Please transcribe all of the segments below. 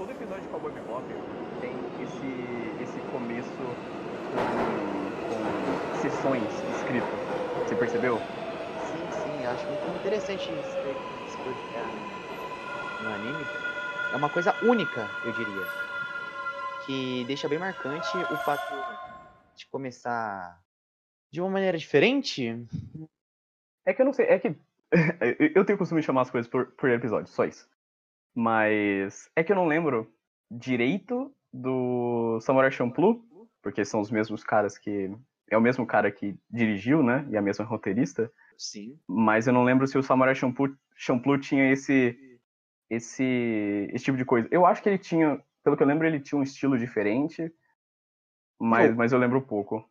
todo episódio de Cowboy Bebop tem esse, esse começo com, com sessões escritas. Você percebeu? Sim, sim, acho muito interessante isso daí, isso é, no anime. É uma coisa única, eu diria. Que deixa bem marcante o fato de começar de uma maneira diferente. É que eu não sei, é que eu tenho o costume de chamar as coisas por, por episódio, só isso. Mas é que eu não lembro direito do Samurai Champloo, porque são os mesmos caras que. É o mesmo cara que dirigiu, né? E a mesma roteirista. Sim. Mas eu não lembro se o Samurai Champloo, Champloo tinha esse, esse, esse tipo de coisa. Eu acho que ele tinha, pelo que eu lembro, ele tinha um estilo diferente. Mas, mas eu lembro pouco.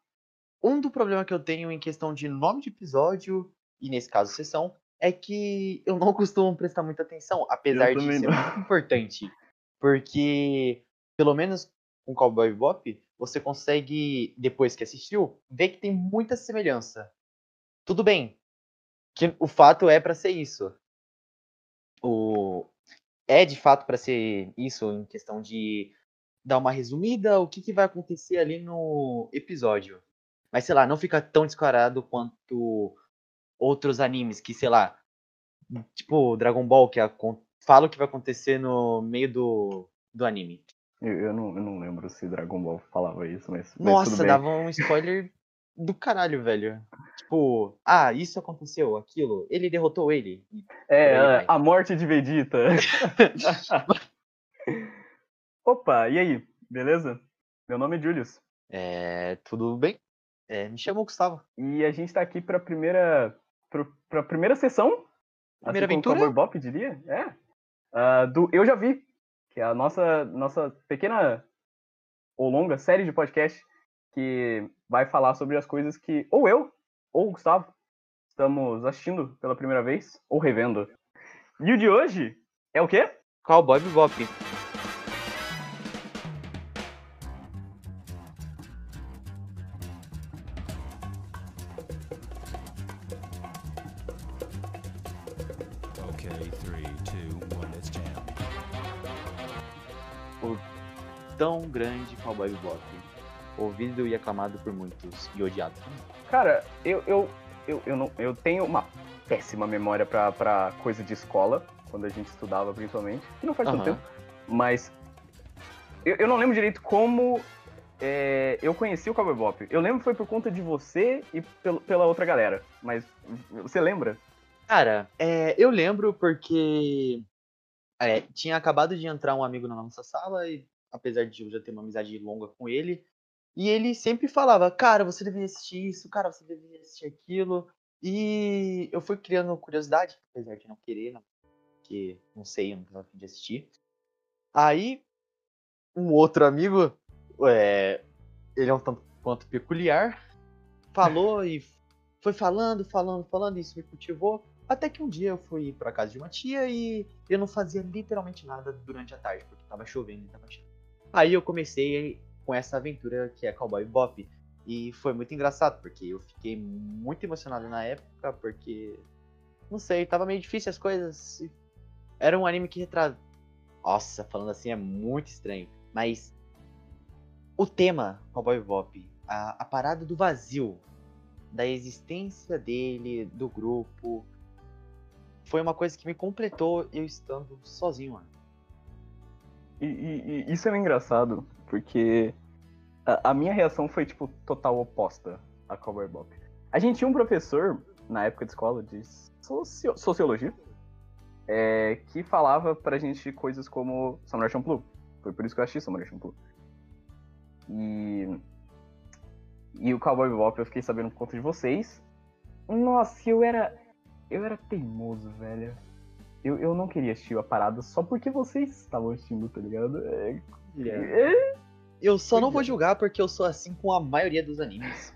Um do problema que eu tenho em questão de nome de episódio, e nesse caso sessão, é que eu não costumo prestar muita atenção, apesar de ser não. muito importante. Porque, pelo menos com Cowboy Bebop, você consegue, depois que assistiu, ver que tem muita semelhança. Tudo bem, que o fato é para ser isso. O é de fato para ser isso em questão de dar uma resumida, o que, que vai acontecer ali no episódio. Mas sei lá, não fica tão descarado quanto outros animes que, sei lá, tipo Dragon Ball, que fala o que vai acontecer no meio do, do anime. Eu, eu, não, eu não lembro se Dragon Ball falava isso, mas. Nossa, mas dava um spoiler do caralho, velho. Tipo, ah, isso aconteceu, aquilo. Ele derrotou ele. É, a morte de Vegeta. Opa, e aí? Beleza? Meu nome é Julius. É, tudo bem? É, me chamou Gustavo. E a gente tá aqui pra primeira. Pra, pra primeira sessão. Primeira assim aventura? Como Bop, diria. É. Uh, do Eu Já Vi, que é a nossa, nossa pequena ou longa série de podcast que vai falar sobre as coisas que ou eu ou o Gustavo estamos assistindo pela primeira vez ou revendo. E o de hoje é o quê? Cowboy Bebop. Cowboy Bebop. Ouvido e aclamado por muitos e odiado. Cara, eu, eu, eu, eu, não, eu tenho uma péssima memória pra, pra coisa de escola, quando a gente estudava principalmente, que não faz uhum. tanto tempo, mas eu, eu não lembro direito como é, eu conheci o Cowboy Bebop. Eu lembro que foi por conta de você e pel, pela outra galera, mas você lembra? Cara, é, eu lembro porque é, tinha acabado de entrar um amigo na nossa sala e apesar de eu já ter uma amizade longa com ele. E ele sempre falava, cara, você deveria assistir isso, cara, você deveria assistir aquilo. E eu fui criando curiosidade, apesar de não querer, não, porque não sei, eu não tava afim de assistir. Aí, um outro amigo, é, ele é um tanto quanto peculiar, falou e foi falando, falando, falando, e isso me cultivou. Até que um dia eu fui pra casa de uma tia e eu não fazia literalmente nada durante a tarde, porque tava chovendo e tava chovendo. Aí eu comecei com essa aventura que é Cowboy Bop. E foi muito engraçado, porque eu fiquei muito emocionado na época, porque. Não sei, tava meio difícil as coisas. Era um anime que retrata. Nossa, falando assim é muito estranho. Mas. O tema Cowboy Bop, a, a parada do vazio, da existência dele, do grupo, foi uma coisa que me completou eu estando sozinho, mano. E, e, isso é engraçado, porque a, a, minha reação foi, tipo, total oposta a Cowboy Bop. A gente tinha um professor, na época de escola, de socio, sociologia, é, que falava pra gente coisas como Samurai Champloo. Foi por isso que eu achei Samurai Champloo. E, e o Cowboy Bop eu fiquei sabendo por conta de vocês. Nossa, eu era... Eu era teimoso, velho eu, eu não queria assistir a parada só porque vocês estavam assistindo, tá ligado? É... É... Eu só não vou é. julgar porque eu sou assim com a maioria dos animes.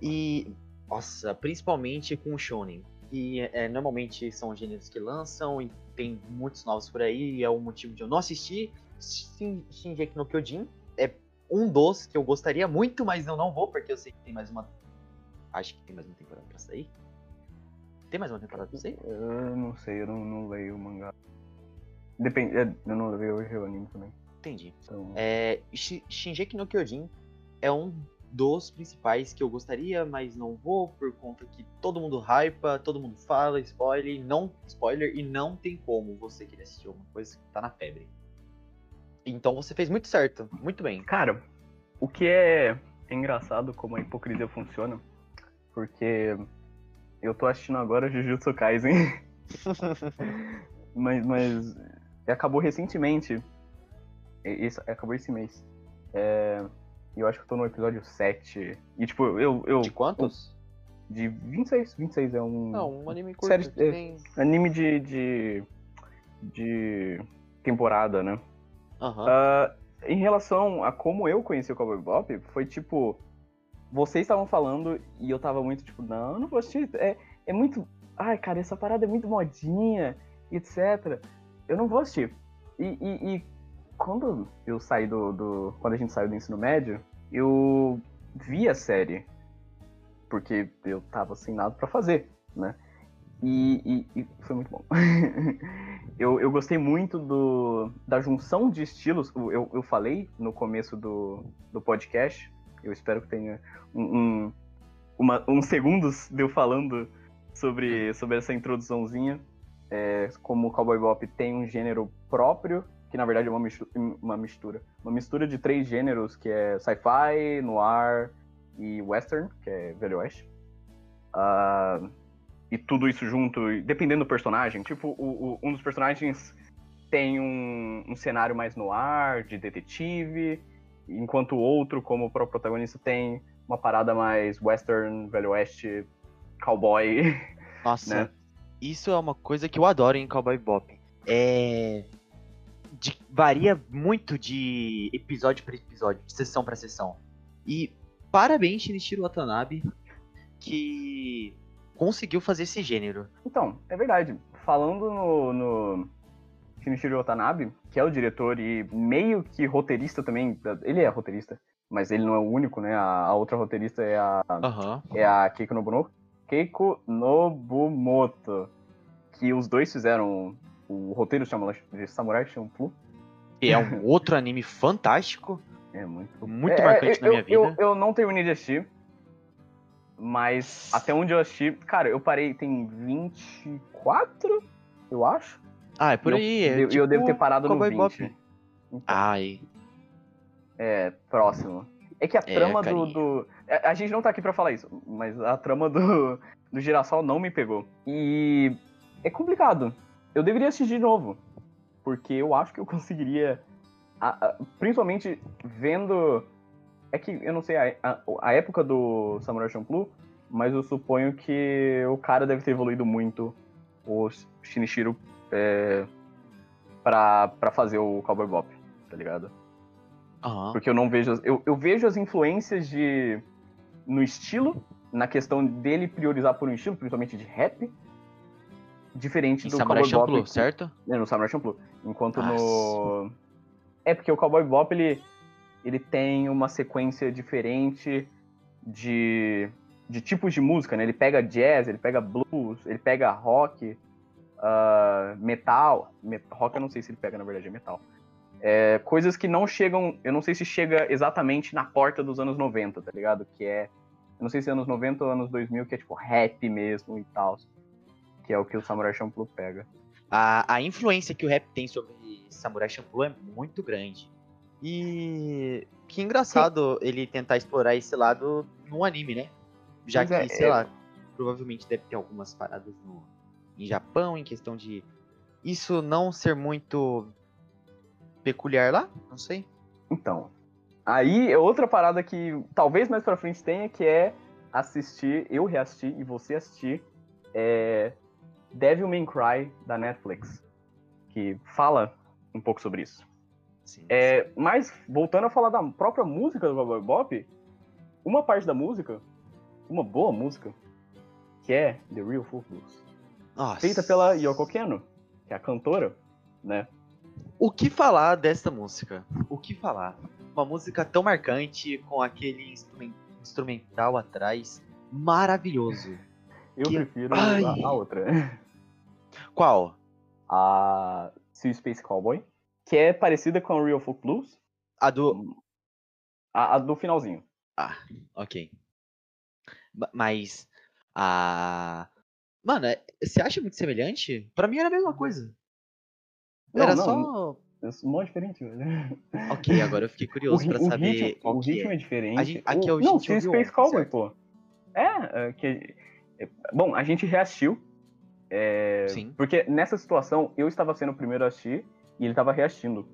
E, nossa, principalmente com o shonen. E é, normalmente são gêneros que lançam e tem muitos novos por aí. E é o motivo de eu não assistir. Shinji no Kyojin é um dos que eu gostaria muito, mas eu não vou porque eu sei que tem mais uma. Acho que tem mais uma temporada pra sair. Tem mais uma temporada pra você? Eu não sei, eu não, não leio o mangá. Depende, é, eu não levei hoje o anime também. Entendi. Então, É, Shi- Shingeki no Kyojin é um dos principais que eu gostaria, mas não vou por conta que todo mundo hypa, todo mundo fala, spoiler, não spoiler e não tem como você querer assistir alguma coisa que tá na febre. Então você fez muito certo, muito bem. Cara, o que é engraçado como a hipocrisia funciona, porque eu tô assistindo agora Jujutsu Kaisen, mas, mas acabou recentemente, esse- acabou esse mês. É, e eu acho que eu tô no episódio 7, e tipo, eu... eu De quantos? De 26, 26 é um Não, um anime curto. Sério, que é- tem... anime de, de, de temporada, né? Aham. Ah, em relação a como eu conheci o Cowboy Bebop, foi tipo. Vocês estavam falando e eu tava muito tipo, não, não vou assistir. É, é muito. Ai, cara, essa parada é muito modinha, etc. Eu não vou assistir. E, e- e quando eu saí do, do. Quando a gente saiu do ensino médio, eu vi a série. Porque eu tava sem nada pra fazer, né? E, e- e foi muito bom. eu, eu gostei muito do, da junção de estilos. Eu, eu falei no começo do, do podcast. Eu espero que tenha um, um, uma- uns segundos de eu falando sobre, sobre essa introduçãozinha. É, como o Cowboy Bop tem um gênero próprio, que na verdade é uma mistura, uma mistura. Uma mistura de três gêneros, que é sci-fi, noir e western, que é velho oeste. Ah, e tudo isso junto, dependendo do personagem. Tipo, o- o- um dos personagens tem um, um cenário mais no ar, de detetive, enquanto o outro, como o protagonista, tem uma parada mais western, velho oeste, cowboy. Nossa, né? isso é uma coisa que eu adoro em Cowboy Bop. É. de- varia muito de episódio para episódio, de sessão para sessão. E parabéns, Shinichiro Watanabe, que conseguiu fazer esse gênero. Então, é verdade. Falando no, no Shinichiro Watanabe, que é o diretor e meio que roteirista também, ele é roteirista, mas ele não é o único, né? A, a outra roteirista é a Aham. é a Keiko Nobumoto. Keiko Nobumoto. Que os dois fizeram o roteiro de Samurai- de Samurai Champloo. E é um outro anime fantástico, É muito, muito É, marcante eu, na minha vida. Eu, eu não terminei de assistir. Mas até onde eu assisti, cara, eu parei, tem 24, eu acho. Ah, é por E eu- aí. é E eu, eu devo ter tipo parado no Cowboy 20. Bop. Então, Ai, É, próximo. É que a É, trama do, do. A a gente não tá aqui pra falar isso, mas a trama do, do Girassol não me pegou. E é complicado. Eu deveria assistir de novo. Porque eu acho que eu conseguiria. a- a- principalmente vendo. É que eu não sei a, a, a época do Samurai Champloo, mas eu suponho que o cara deve ter evoluído muito, o Shinichiro, é, pra, pra fazer o Cowboy Bop, tá ligado? aham. Porque eu não vejo. Eu, eu vejo as influências de. no estilo, na questão dele priorizar por um estilo, principalmente de rap. Diferente Em do Samurai Cowboy Bop. Champloo, que- certo? É, no Samurai Champloo. Enquanto Ah, no. É porque o Cowboy Bop ele, ele tem uma sequência diferente de, de tipos de música, né? Ele pega jazz, ele pega blues, ele pega rock, ah, metal. Met- rock eu não sei se ele pega, na verdade, é metal. É, coisas que não chegam. Eu não sei se chega exatamente na porta dos anos 90, tá ligado? Que é. Eu não sei se é anos 90 ou anos 2000, que é tipo rap mesmo e tal. Que é o que o Samurai Champloo pega. A, a influência que o rap tem sobre Samurai Champloo é muito grande. E que engraçado ele tentar explorar esse lado no anime, né? Já Pois que, é, sei é- lá, provavelmente deve ter algumas paradas no, em Japão, em questão de isso não ser muito peculiar lá, não sei. Então, aí é outra parada que talvez mais pra frente tenha, que é assistir, eu reassistir e você assistir, é Devil May Cry da Netflix, que fala um pouco sobre isso. Sim. É, mas, voltando a falar da própria música do Cowboy Bop, uma parte da música, uma boa música, que é The Real Full Blues, Nossa. feita pela Yoko Keno, que é a cantora, né? O que falar dessa música? O que falar? Uma música tão marcante, com aquele instrumen- instrumental atrás, maravilhoso. Eu Que- prefiro Ai. a, outra. Qual? A Sea Space Cowboy, que é parecida com a Real Folk Blues, A do. a, a do finalzinho. Ah, ok. Ma- Mas. A. Mano, é- você acha muito semelhante? Pra mim era a mesma coisa. Não, Era não, só. É mó diferente, velho. Ok, agora eu fiquei O, curioso ri- pra o saber ritmo, o que ritmo é. é diferente. Gente- aqui é o Não, ouviu Space Cowboy, pô. É, é, que... é, Bom, a gente reassistiu. é, Sim. Porque nessa situação, eu estava sendo o primeiro a assistir e ele estava reassistindo.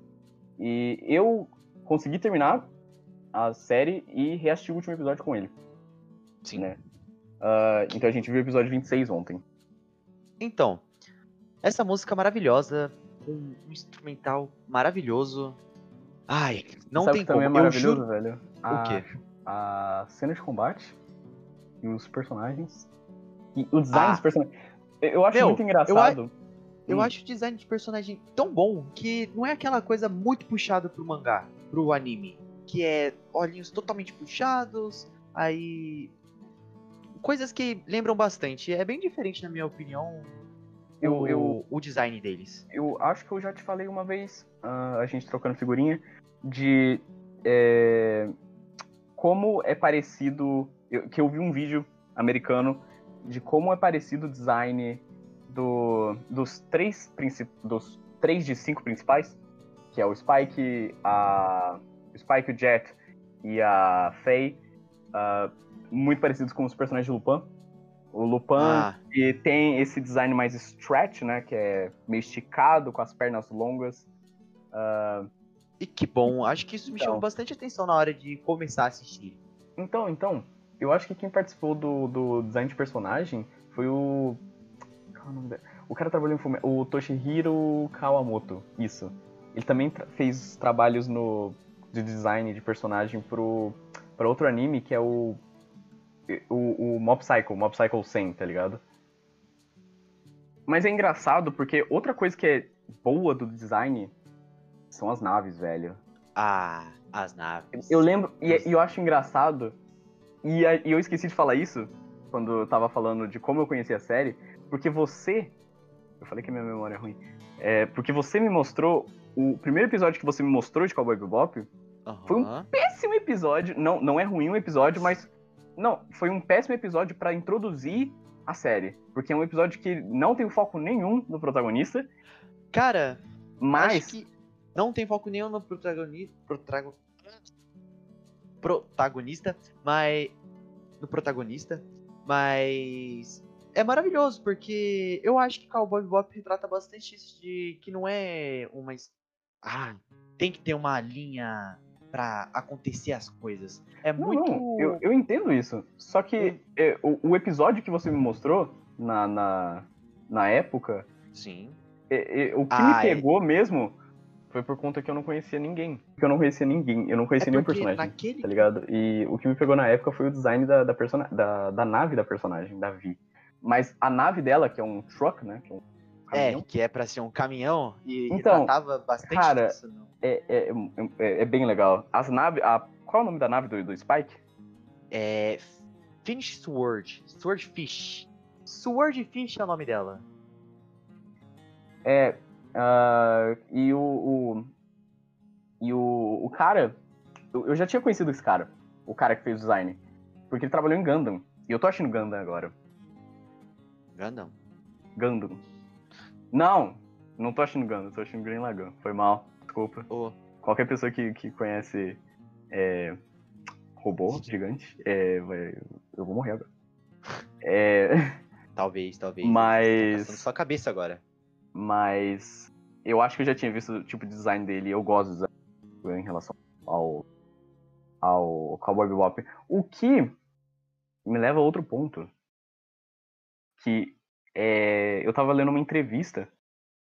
E eu consegui terminar a série e reassistir o último episódio com ele. Sim. né? Ah, então a gente viu o episódio 26 ontem. Então, essa música maravilhosa, um instrumental maravilhoso. Ai, não Sabe tem que também como. é eu maravilhoso, juro. velho? A, O quê? A cena de combate e os personagens. E o design Ah. dos personagens. Eu- Eu acho Meu, muito eu engraçado. Eu Hum. acho o design de personagem tão bom que não é aquela coisa muito puxada pro mangá, pro anime. Que é olhinhos totalmente puxados, aí. Coisas que lembram bastante. É bem diferente, na minha opinião, Eu- o, eu- o design deles. Eu acho que eu já te falei uma vez, ah, a gente trocando figurinha, de é, como é parecido. eu- que eu vi um vídeo americano de como é parecido o design do, dos três dos três de cinco principais, que é o Spike, a, o Spike, o Jet e a Faye, ah, muito parecidos com os personagens de Lupin. O Lupin Ah, e tem esse design mais stretch, né? Que é meio esticado, com as pernas longas. Ah, e que bom. Acho que isso me Então. chamou bastante atenção na hora de começar a assistir. então, então, eu acho que quem participou do, do design de personagem foi o. Qual é o nome dele? O cara trabalhou em Fume... O Toshihiro Kawamoto. Isso. Ele também tra- fez trabalhos no de design de personagem pro, pra outro anime que é o. O, o Mob Psycho, Mob Psycho 100, tá ligado? Mas é engraçado porque outra coisa que é boa do design são as naves, velho. Ah, as naves. Eu lembro, e, e eu acho engraçado, e, e eu esqueci de falar isso quando eu tava falando de como eu conheci a série, porque você. Eu falei que a minha memória é ruim. É, porque você me mostrou. O primeiro episódio que você me mostrou de Cowboy Bebop foi um péssimo episódio. Não, não é ruim um episódio, mas. Não, foi um péssimo episódio pra introduzir a série. Porque é um episódio que não tem foco nenhum no protagonista, Cara, mas. Que não tem foco nenhum no protagonista. Protago... Protagonista, mas. No protagonista. Mas. É maravilhoso, porque eu acho que Cowboy Bebop retrata bastante isso de que não é uma. Ah, tem que ter uma linha pra acontecer as coisas. É Não, muito. não, eu, eu entendo isso. Só que é, o, o episódio que você me mostrou na, na, na época, Sim. é, é, o que Ah, me é. pegou mesmo foi por conta que eu não conhecia ninguém. Porque eu não conhecia ninguém, eu não É conhecia nenhum porque personagem, naquele. tá ligado? E o que me pegou na época foi o design da, da, persona, da, da nave da personagem, da Vi. Mas a nave dela, que é um truck, né? Que é um É, caminhão, que é pra ser um caminhão e Então, retratava bastante cara, disso. é, é, é, é bem legal. As naves. A, qual é o nome da nave do, do Spike? É. Finish Sword. Swordfish. Swordfish é o nome dela. É. ah, e o, o- E o, o cara. Eu, eu já tinha conhecido esse cara. O cara que fez o design. Porque ele trabalhou em Gundam. E eu tô achando Gundam agora. Gundam. Gundam. Não! Não tô achando Gundam, tô achando Green Lagoon. Foi mal, desculpa. Oh, Qualquer pessoa que, que conhece é, robô gigante, é, vai- eu vou morrer agora. É, talvez, talvez. Mas- Tá sua cabeça agora. mas eu acho que eu já tinha visto o tipo de design dele eu gosto do design em relação ao, ao Cowboy Bebop. O que me leva a outro ponto. Que é, eu tava lendo uma entrevista,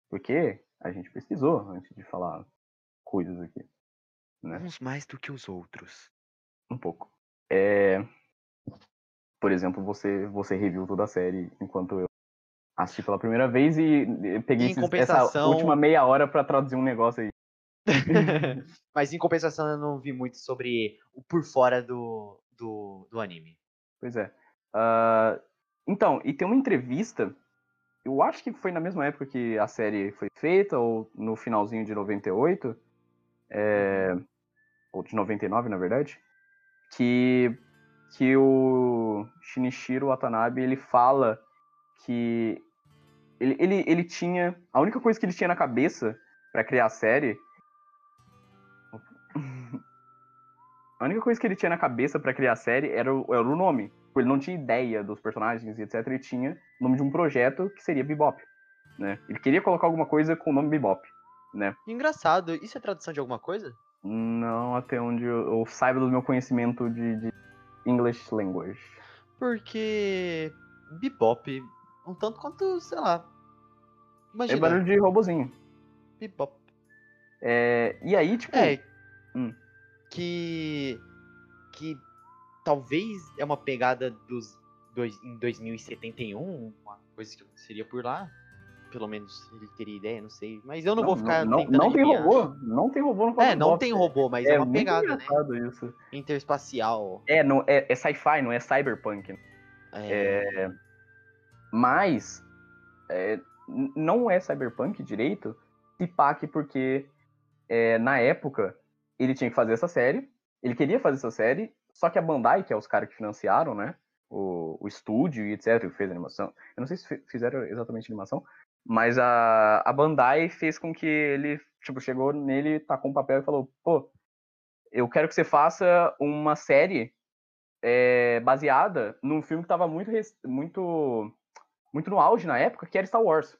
porque a gente pesquisou antes de falar coisas aqui. Né? Uns mais do que os outros. Um pouco. É, por exemplo, você, você reviu toda a série enquanto eu assisti pela primeira vez e peguei esses- essa compensação- última meia hora pra traduzir um negócio aí. Mas em compensação eu não vi muito sobre o por fora do, do, do anime. Pois é. Ah, então, e tem uma entrevista eu acho que foi na mesma época que a série foi feita, ou no finalzinho de 98, é, ou de 99, na verdade, que, que o Shinichiro Watanabe, ele fala que ele, ele, ele tinha, a única coisa que ele tinha na cabeça para criar a série a única coisa que ele tinha na cabeça para criar a série era o, era o nome. Ele não tinha ideia dos personagens e etc. Ele tinha o nome de um projeto que seria Bebop. Né? Ele queria colocar alguma coisa com o nome Bebop. Né? Engraçado, isso é tradução de alguma coisa? Não, até onde eu, eu saiba do meu conhecimento de, de English language. Porque Bebop, um tanto quanto, sei lá. Imagina. É barulho de robozinho. Bebop. É, e aí, tipo. É. Hum. Que. Que talvez é uma pegada dos. Dois, em 2071, uma coisa que seria por lá. Pelo menos ele teria ideia, não sei. Mas eu não, vou ficar. Não, não tem adivinhar. robô. Não tem robô no É, Cowboy não tem robô, mas é, É uma pegada, né? isso. Interespacial. É, não, é, é sci-fi, não é cyberpunk. né? É, Mas é, não é cyberpunk direito, se porque é, na época ele tinha que fazer essa série, ele queria fazer essa série, só que a Bandai, que é os caras que financiaram, né, o, o estúdio e etc, que fez animação, eu não sei se fi- fizeram exatamente animação, mas a, a Bandai fez com que ele, tipo, chegou nele, tacou um papel e falou, pô, eu quero que você faça uma série é, baseada num filme que tava muito, muito, muito no auge na época, que era Star Wars.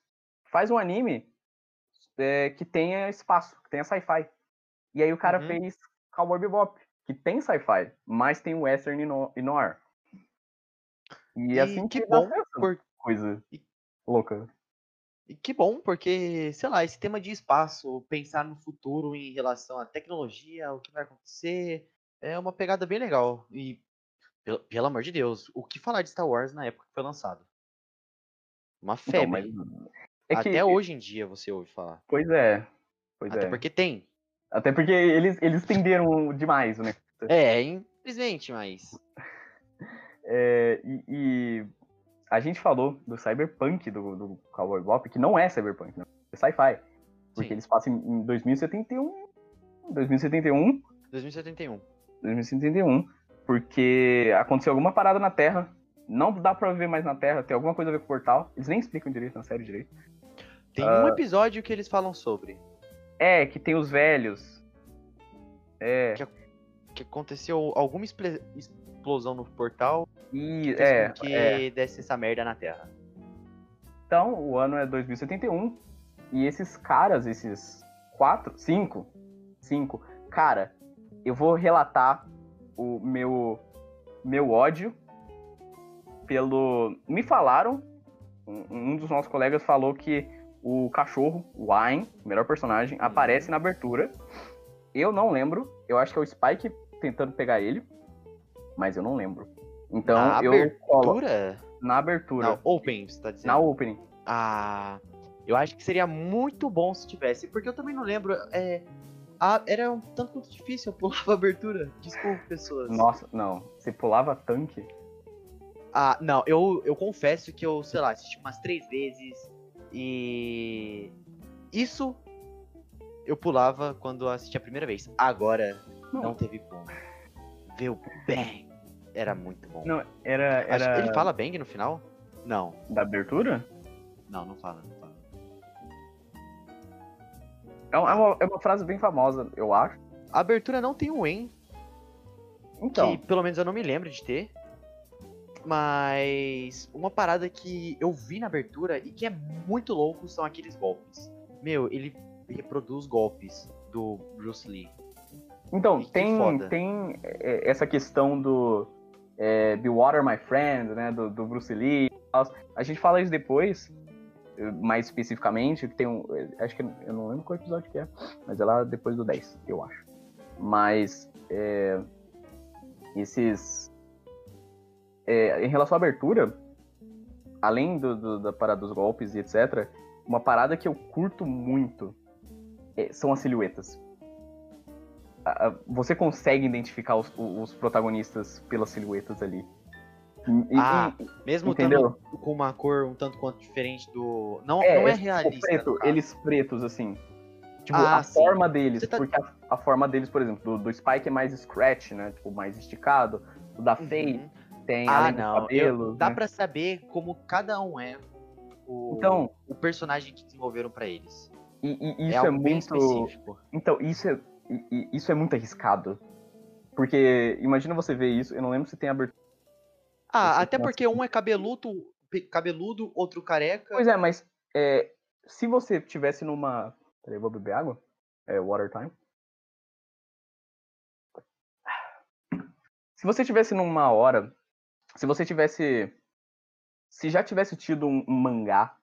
Faz um anime é, que tenha espaço, que tenha sci-fi. E aí o cara Uhum. fez Cowboy Bebop, que tem sci-fi, mas tem western e, no, e noir. E, E assim que que, bom, por- coisa e- louca. E que bom, porque, sei lá, esse tema de espaço, pensar no futuro em relação à tecnologia, o que vai acontecer, é uma pegada bem legal. E, pelo, pelo amor de Deus, o que falar de Star Wars na época que foi lançado? Uma Então, febre. mas é que, Até hoje em dia você ouve falar. Pois é. Pois Até é. porque tem. Até porque eles, eles estenderam demais, né? É, infelizmente, mas. É, e, e a gente falou do cyberpunk do, do Cowboy Bebop, que não é cyberpunk, não. É sci-fi. Porque Sim. eles passam em, em 2071, 2071, 2071. 2071, porque aconteceu alguma parada na Terra, não dá pra viver mais na Terra, tem alguma coisa a ver com o portal, eles nem explicam direito na série direito. Tem Ah. um episódio que eles falam sobre. É, que tem os velhos. É, Que Que aconteceu alguma explosão no portal e, é, que é. desse essa merda na Terra. Então, o ano é 2071. E esses caras, esses quatro, cinco, cinco, cara, eu vou relatar o meu meu ódio pelo. Me falaram, um, um dos nossos colegas falou que o cachorro, o o melhor personagem, aparece na abertura. Eu não lembro. Eu acho que é o Spike tentando pegar ele, mas eu não lembro. Então na eu colo abertura? na abertura, Na Open, você tá dizendo? na opening. Ah, eu acho que seria muito bom se tivesse, porque eu também não lembro. É, a- era um tanto quanto difícil, eu pulava a abertura. Desculpa, pessoas. Nossa, não. Você pulava tanque? Ah, não, eu, eu confesso que eu, sei lá, assisti umas três vezes e. Isso eu pulava quando assisti a primeira vez. Agora, não, Não. teve como. Ver o Bang era muito bom. Não, era. Acho- era Ele fala Bang no final? Não, da abertura? não, não fala, não fala. É uma, é uma- frase bem famosa, eu acho. A abertura não tem um En, Então, que pelo menos eu não me lembro de ter. Mas uma parada que eu vi na abertura e que é muito louco são aqueles golpes. Meu, ele reproduz golpes do Bruce Lee. então que tem, foda. tem é, essa questão do é, Be Water My Friend, né? Do, do Bruce Lee. A gente fala isso depois, eh, mais especificamente, que tem um. eh, Acho que eu não lembro qual episódio que é, mas é lá depois do 10, eu acho. Mas é, esses. É, em relação à abertura, além do, do- da parada dos golpes e etc., uma parada que eu curto muito é, são as silhuetas. A- a- Você consegue identificar os, os protagonistas pelas silhuetas ali. E- Ah, e- Mesmo Entendeu? com uma cor um tanto quanto diferente do. Não é, não é tipo, realista. preto, eles pretos, assim. Tipo, Ah, a sim. forma deles, tá- porque a, a forma deles, por exemplo, do, do Spike é mais scratch, né? Tipo, mais esticado. O da Faye Uhum. Tem Ah, além não. eu- cabelos, dá né? pra saber como cada um é o, Então- o personagem que desenvolveram pra eles. E, e é isso é, bem muito. específico. Então, isso é, e- isso é muito arriscado. Porque imagina você ver isso, eu não lembro se tem abertura. Ah, até porque um é cabeludo, cabeludo, outro careca. Pois é, mas é, se você tivesse numa. Peraí, eu vou beber água. É water time. Se você tivesse numa hora. Se você tivesse. Se já tivesse tido um, um mangá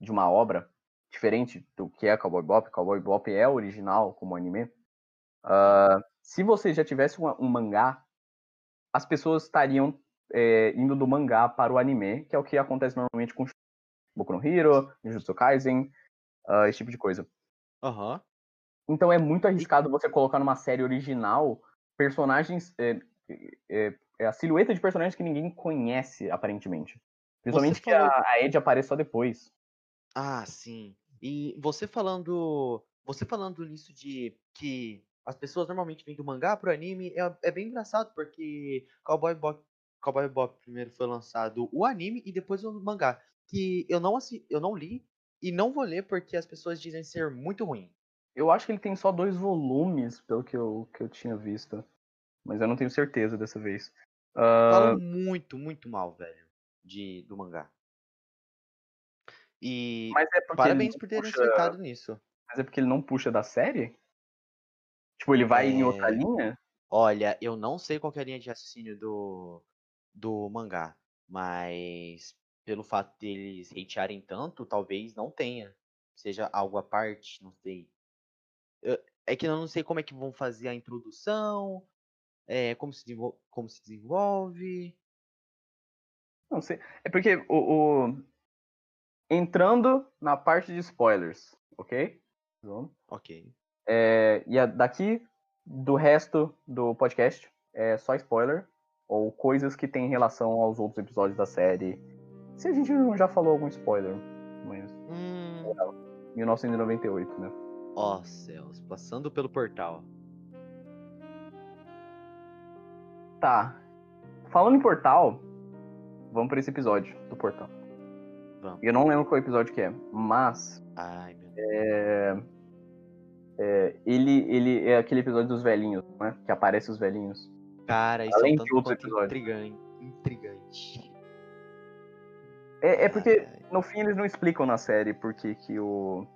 de uma obra diferente do que é Cowboy Bop, Cowboy Bop é original como anime. ah, se você já tivesse um, um mangá, as pessoas estariam é, indo do mangá para o anime, que é o que acontece normalmente com Boku no Hero, Jujutsu Kaisen, ah, esse tipo de coisa. Aham. Então é muito arriscado você colocar numa série original personagens. É, é, é a silhueta de personagens que ninguém conhece, aparentemente. Principalmente que a, a Ed aparece só depois. Ah, sim. E você falando. Você falando nisso de que as pessoas normalmente vêm do mangá pro anime, é, é bem engraçado, porque Cowboy Bop, Cowboy Bop primeiro foi lançado o anime e depois o mangá. Que eu não, assi eu não li e não vou ler porque as pessoas dizem ser muito ruim. Eu acho que ele tem só dois volumes, pelo que eu, que eu tinha visto. Mas eu não tenho certeza dessa vez. Falam muito, muito mal, velho, de, do mangá. E é parabéns por terem puxa, acertado nisso. Mas é porque ele não puxa da série? Tipo, ele vai em outra É. linha? Olha, eu não sei qual que é a linha de raciocínio do, do mangá, mas pelo fato deles hatearem tanto, talvez não tenha. Seja algo à parte, não sei. Eu- é que eu não sei como é que vão fazer a introdução, é, como, se como se desenvolve. Não sei. É porque o, o- Entrando na parte de spoilers, ok? Ok. É, e a- daqui do resto do podcast é só spoiler ou coisas que têm relação aos outros episódios da série. Se a gente não já falou algum spoiler, mas Hum, 1998, né? ó céus, passando pelo portal. Tá. Falando em portal, vamos pra esse episódio do portal. Vamos. Eu não lembro qual episódio que é, mas Ai, meu Deus. é, é, ele, ele é aquele episódio dos velhinhos, né? Que aparece os velhinhos. Cara, isso Além é um de quanto episódios. intrigante. Intrigante. É, é porque Ai, no fim eles não explicam na série porque que o.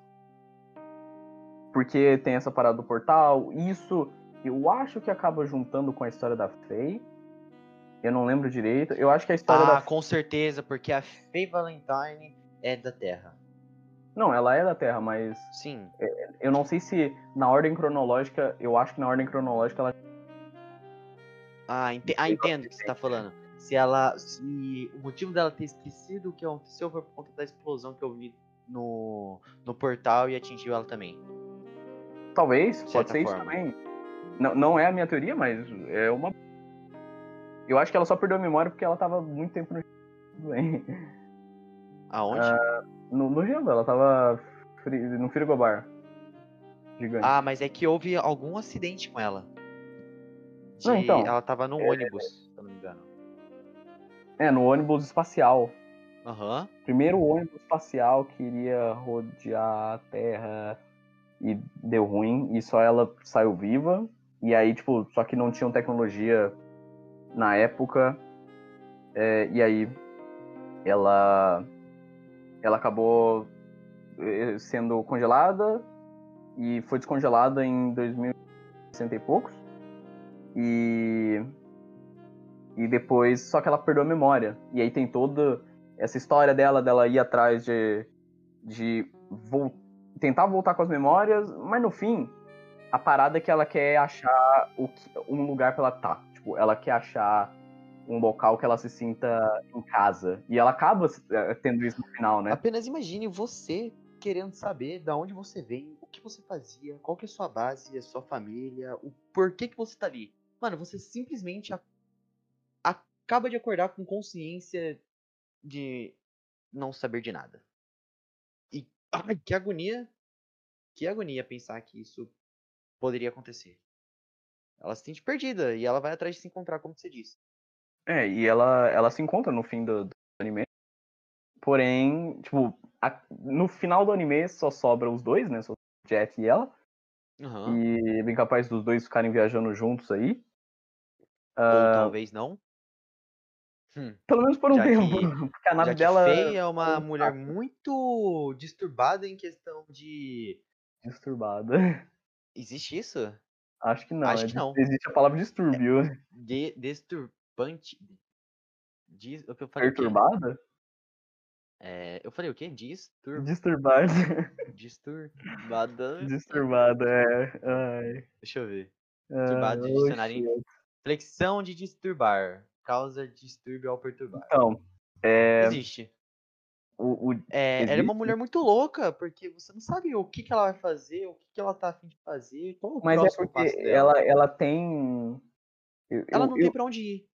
Porque tem essa parada do portal. Isso eu acho que acaba juntando com a história da Faye. Eu não lembro direito. Eu acho que a história Ah, da. com certeza, porque a Faye Valentine é da Terra. Não, ela é da Terra, mas Sim. eu não sei se na ordem cronológica. Eu acho que na ordem cronológica ela. Ah, ente- ah, entendo o que você tá falando. Se ela. Se o motivo dela ter esquecido o que aconteceu foi por conta da explosão que eu vi no, no portal e atingiu ela também. Talvez, pode ser isso forma. também. Não, não é a minha teoria, mas é uma. Eu acho que ela só perdeu a memória porque ela tava muito tempo no. Bem. Aonde? No, no gelo, ela tava fri- no frigobar. Gigante. Ah, mas é que houve algum acidente com ela. De- Não, então, ela tava num ônibus, se eu não me engano. É, no ônibus espacial. Aham. Primeiro ônibus espacial que iria rodear a Terra e deu ruim. E só ela saiu viva. E aí, tipo, só que não tinham tecnologia na época. É, e aí ela ela acabou eh, sendo congelada e foi descongelada em 2060 e poucos. E e depois só que ela perdeu a memória. E aí tem toda essa história dela dela ir atrás de de vol- tentar voltar com as memórias, mas no fim a parada é que ela quer achar o um lugar pra ela estar. Tipo, ela quer achar um local que ela se sinta em casa. E ela acaba eh, tendo isso no final, né? Apenas imagine você querendo saber da onde você vem, o que você fazia, qual que é a sua base, a sua família, o porquê que você tá ali. Mano, você simplesmente a- acaba de acordar com consciência de não saber de nada. E ai, que agonia, que agonia pensar que isso poderia acontecer. Ela se sente perdida e ela vai atrás de se encontrar, como você disse. É, e ela, ela se encontra no fim do, do anime. Porém, tipo, a- no final do anime só sobra os dois, né? Só Jet e ela. Aham. E é bem capaz dos dois ficarem viajando juntos aí. Ou Ah, talvez não. Hum. pelo menos por um já tempo. que- Porque a nave dela Faye é uma um mulher muito disturbada em questão de. é disturbada. Existe isso? Acho que não. Acho é que não. Existe a palavra distúrbio. De disturbante. Diz, o que eu falei? Perturbada? É, eu falei o quê? Distur... Disturbada. Disturbada. Disturbada, é. Ai. Deixa eu ver. Disturbada de oh, dicionário shit. Flexão de disturbar. Causa distúrbio ao perturbar. Então, é, Existe. O, o- É, ela é uma mulher muito louca, porque você não sabe o que, que ela vai fazer, o que, que ela tá afim de fazer, qual o mas é porque ela, ela tem. eu- Ela eu- não eu- tem pra onde ir.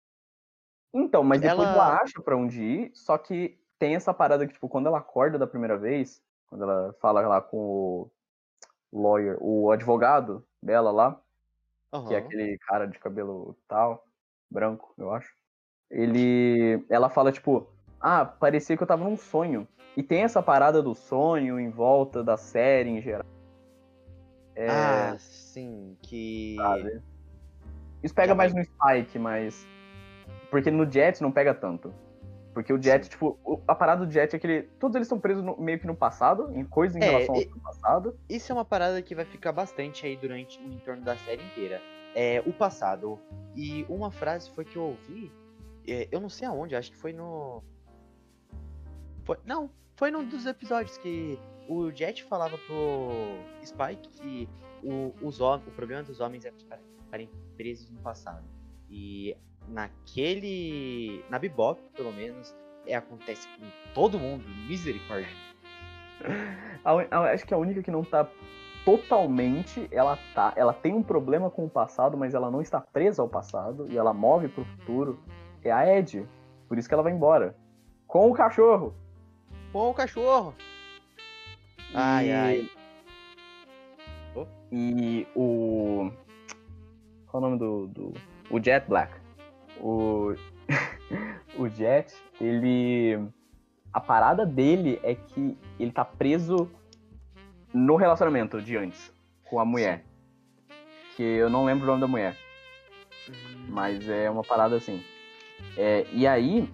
Então, mas depois ela... Ela- acha pra onde ir, só que tem essa parada que, tipo, quando ela acorda da primeira vez, quando ela fala lá com o lawyer, o advogado dela lá, que é aquele cara de cabelo tal, branco, eu acho. Ele. Ela fala, tipo, ah, parecia que eu tava num sonho. E tem essa parada do sonho em volta da série em geral. É, Ah, sim, que. sabe? Isso pega Já mais vai- no Spike, mas. Porque no Jet não pega tanto. Porque o Jet, Sim. tipo, a parada do Jet é que ele. Todos eles estão presos no- meio que no passado, em coisas em É, relação ao e- passado. Isso é uma parada que vai ficar bastante aí durante o entorno da série inteira. É o passado. E uma frase foi que eu ouvi, é, eu não sei aonde, acho que foi no. Foi, não, foi num dos episódios que o Jet falava pro Spike que o, os o problema dos homens é ficarem, ficarem presos no passado. E naquele. Na Bebop, pelo menos, é, acontece com todo mundo, misericórdia. A un- a- acho que a única que não tá totalmente. Ela tá. Ela tem um problema com o passado, mas ela não está presa ao passado. E ela move pro futuro. É a Ed. Por isso que ela vai embora. Com o cachorro. Com o cachorro! Ai, E- ai. E o. Qual é o nome do. do... O Jet Black. O. o Jet, ele. A parada dele é que ele tá preso no relacionamento de antes, com a mulher. Que eu não lembro o nome da mulher, mas é uma parada assim. É, e aí,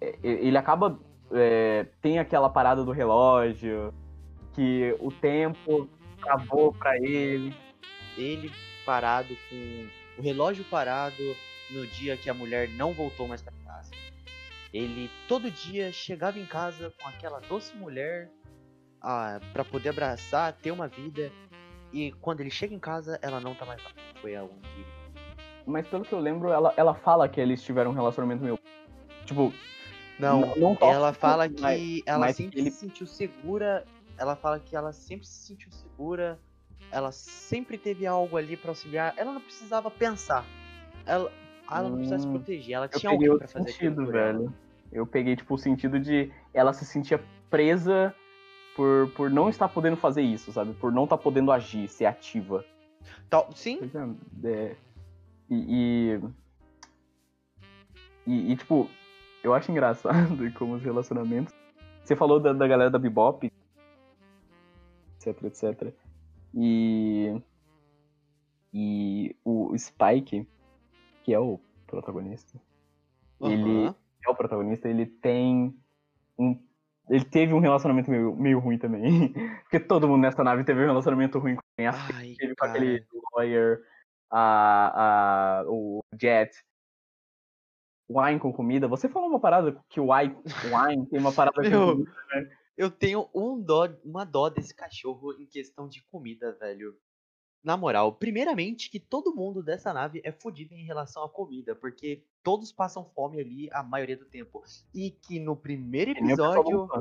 é, ele acaba. É, tem aquela parada do relógio, que o tempo travou pra ele. Ele parado com o relógio parado no dia que a mulher não voltou mais pra casa. Ele todo dia chegava em casa com aquela doce mulher ah, para poder abraçar, ter uma vida. E quando ele chega em casa, ela não tá mais lá. Foi ele Mas pelo que eu lembro, ela, ela fala que eles tiveram um relacionamento meio. Tipo, Não, não tóxico, ela fala mas- que ela mas sempre ele- se sentiu segura. Ela fala que ela sempre se sentiu segura. Ela sempre teve algo ali pra auxiliar. Ela não precisava pensar. Ela, ela não precisava se Hum, proteger. Ela tinha alguém pra fazer sentido, velho. Eu peguei, tipo, o sentido de ela se sentia presa por, por não estar podendo fazer isso, sabe? Por não estar podendo agir, ser ativa. Tal- sim, é, é, e, e, e, e, tipo, eu acho engraçado como os relacionamentos. Você falou da, da galera da Bebop, etc, etc. E. E o Spike, que é o protagonista, ele aham. é o protagonista, ele tem um. Ele teve um relacionamento meio, meio ruim também. Porque todo mundo nessa nave teve um relacionamento ruim com a Ai, teve com aquele lawyer, a, a, o Jet. Wine com comida. Você falou uma parada que o wine, wine tem uma parada Meu, com comida. Eu tenho um dó, uma dó desse cachorro em questão de comida, velho. Na moral, primeiramente que todo mundo dessa nave é fodido em relação à comida, porque todos passam fome ali a maioria do tempo. E que no primeiro episódio. Lupin.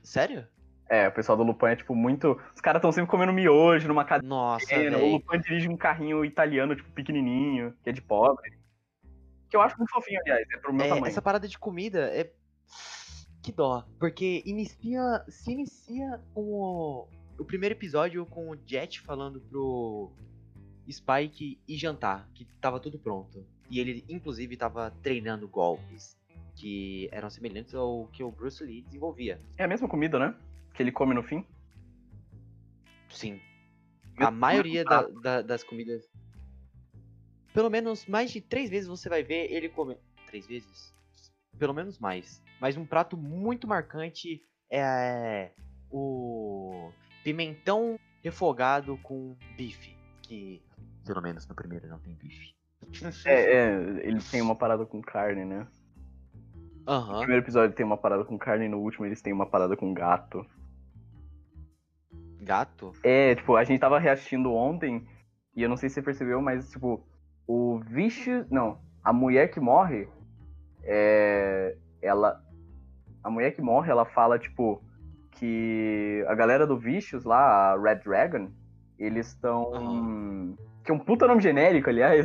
Sério? É, o pessoal do Lupin é tipo muito. Os caras estão sempre comendo miojo numa cadeira. Nossa, pequena. O. Lupin dirige um carrinho italiano, tipo, pequenininho, que é de pobre. Que eu acho muito fofinho, aliás, é pro meu É, tamanho. essa parada de comida é. Que dó. Porque inicia. Se inicia com o. O primeiro episódio com o Jet falando pro Spike ir jantar, que tava tudo pronto. E ele, inclusive, tava treinando golpes que eram semelhantes ao que o Bruce Lee desenvolvia. É a mesma comida, né? Que ele come no fim. Sim. Meu A maioria Deus, da- da- das comidas. Pelo menos mais de três vezes você vai ver ele comer. Três vezes? Pelo menos mais. Mas um prato muito marcante é o pimentão refogado com bife. Que pelo menos no primeiro não tem bife. É, é, ele tem uma parada com carne, né? No Aham. primeiro episódio tem uma parada com carne e no último eles têm uma parada com gato. Gato? É, tipo, a gente tava reassistindo ontem e eu não sei se você percebeu, mas, tipo, o Vicious. Não, a mulher que morre. É. Ela. A mulher que morre, ela fala, tipo, que a galera do Vicious lá, a Red Dragon, eles estão. Aham. Que é um puta nome genérico, aliás.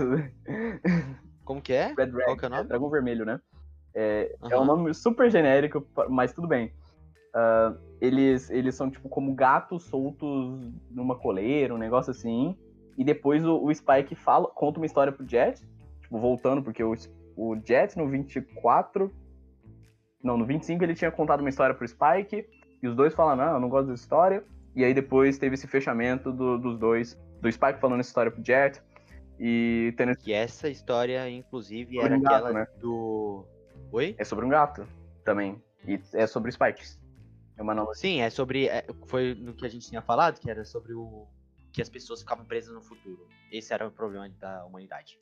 Como que é? Red Dragon. Qual que é o nome? Dragão Vermelho, né? É, é Aham. um nome super genérico, mas tudo bem. Ah, eles, eles são tipo como gatos soltos numa coleira, um negócio assim. E depois o, o Spike fala, conta uma história pro Jet, tipo, voltando, porque o, o Jet no 24. Não, no 25 ele tinha contado uma história pro Spike. E os dois falam, não, eu não gosto dessa história. E aí depois teve esse fechamento do- dos dois. Do Spike falando essa história pro Jet. E tendo Que essa história, inclusive, Sobre era um gato, aquela né? do. Oi? É sobre um gato também. E é sobre Spikes. É uma analogia. Sim, é sobre. é, foi no que a gente tinha falado, que era sobre o. que as pessoas ficavam presas no futuro. Esse era o problema da humanidade.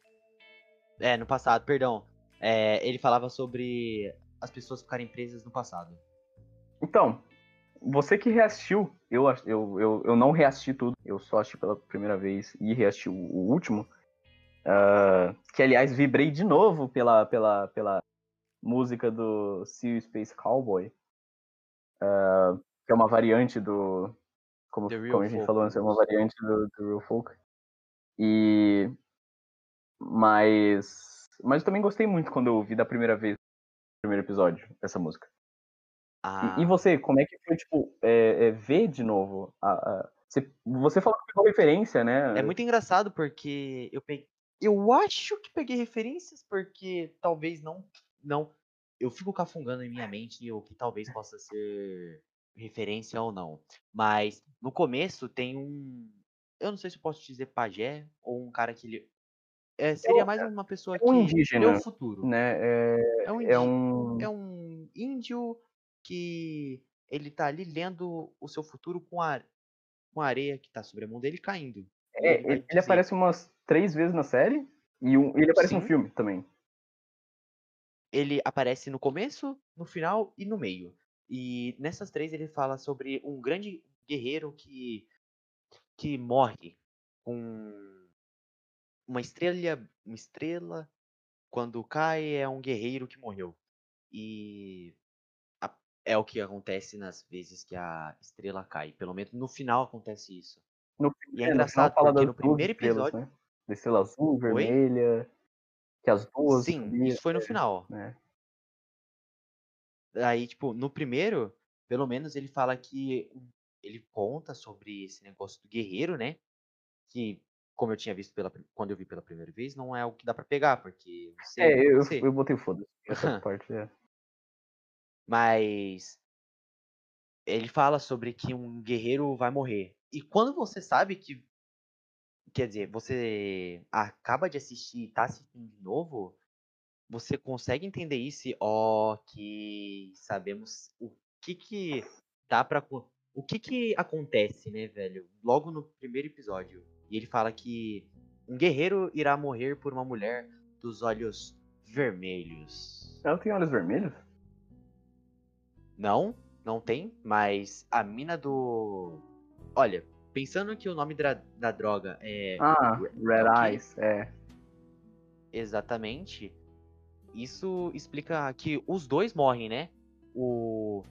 É, no passado, perdão. É, ele falava sobre as pessoas ficarem presas no passado. Então, você que reassistiu, eu, eu, eu, eu não reassisti tudo, eu só assisti pela primeira vez e reassisti o, o último. ah, que aliás vibrei de novo pela, pela, pela música do Sea Space Cowboy. ah, que é uma variante do. Como, como a gente Folk falou antes, é uma variante do, do Real Folk. E. Mas. Mas eu também gostei muito quando eu ouvi da primeira vez, no primeiro episódio, essa música. Ah, E, e você, como é que foi, tipo, é, é, ver de novo? A, a- você, você falou que pegou referência, né? É muito engraçado porque eu peguei. Eu acho que peguei referências porque talvez não. Não. Eu fico cafungando em minha mente o que talvez possa ser referência ou não. Mas no começo tem um. Eu não sei se eu posso dizer pajé ou um cara que ele. É, seria mais uma pessoa é um que indígena, vê o futuro. Né? É, É um, é um. é um índio que ele tá ali lendo o seu futuro com a, com a areia que tá sobre a mão dele caindo. É, ele aparece umas três vezes na série e um, ele aparece no Sim. filme também. ele aparece no começo, no final e no meio. E nessas três ele fala sobre um grande guerreiro que que morre com uma estrela, uma estrela quando cai é um guerreiro que morreu. E a- é o que acontece nas vezes que a estrela cai. Pelo menos no final acontece isso. No, E é no engraçado fala porque no primeiro estrelas, episódio- Né? Da estrela azul, vermelha. Que as duas. Sim, subiam, isso foi no final. né? Aí, tipo, no primeiro, pelo menos ele fala que ele conta sobre esse negócio do guerreiro, né? Que, como eu tinha visto pela, quando eu vi pela primeira vez, não é algo que dá pra pegar, porque você, É, eu, você. eu botei o foda-se. Essa parte é. Mas ele fala sobre que um guerreiro vai morrer. E quando você sabe que, quer dizer, você acaba de assistir e tá assistindo de novo, você consegue entender isso e, ó, que sabemos o que que dá pra... co- O que que acontece, né, velho? Logo no primeiro episódio. E ele fala que um guerreiro irá morrer por uma mulher dos olhos vermelhos. Ela tem olhos vermelhos? Não, não tem, mas a mina do. Olha, pensando que o nome da, da droga é. Ah, Re- Red é? Eyes, é. Exatamente. Isso explica que os dois morrem, né? O.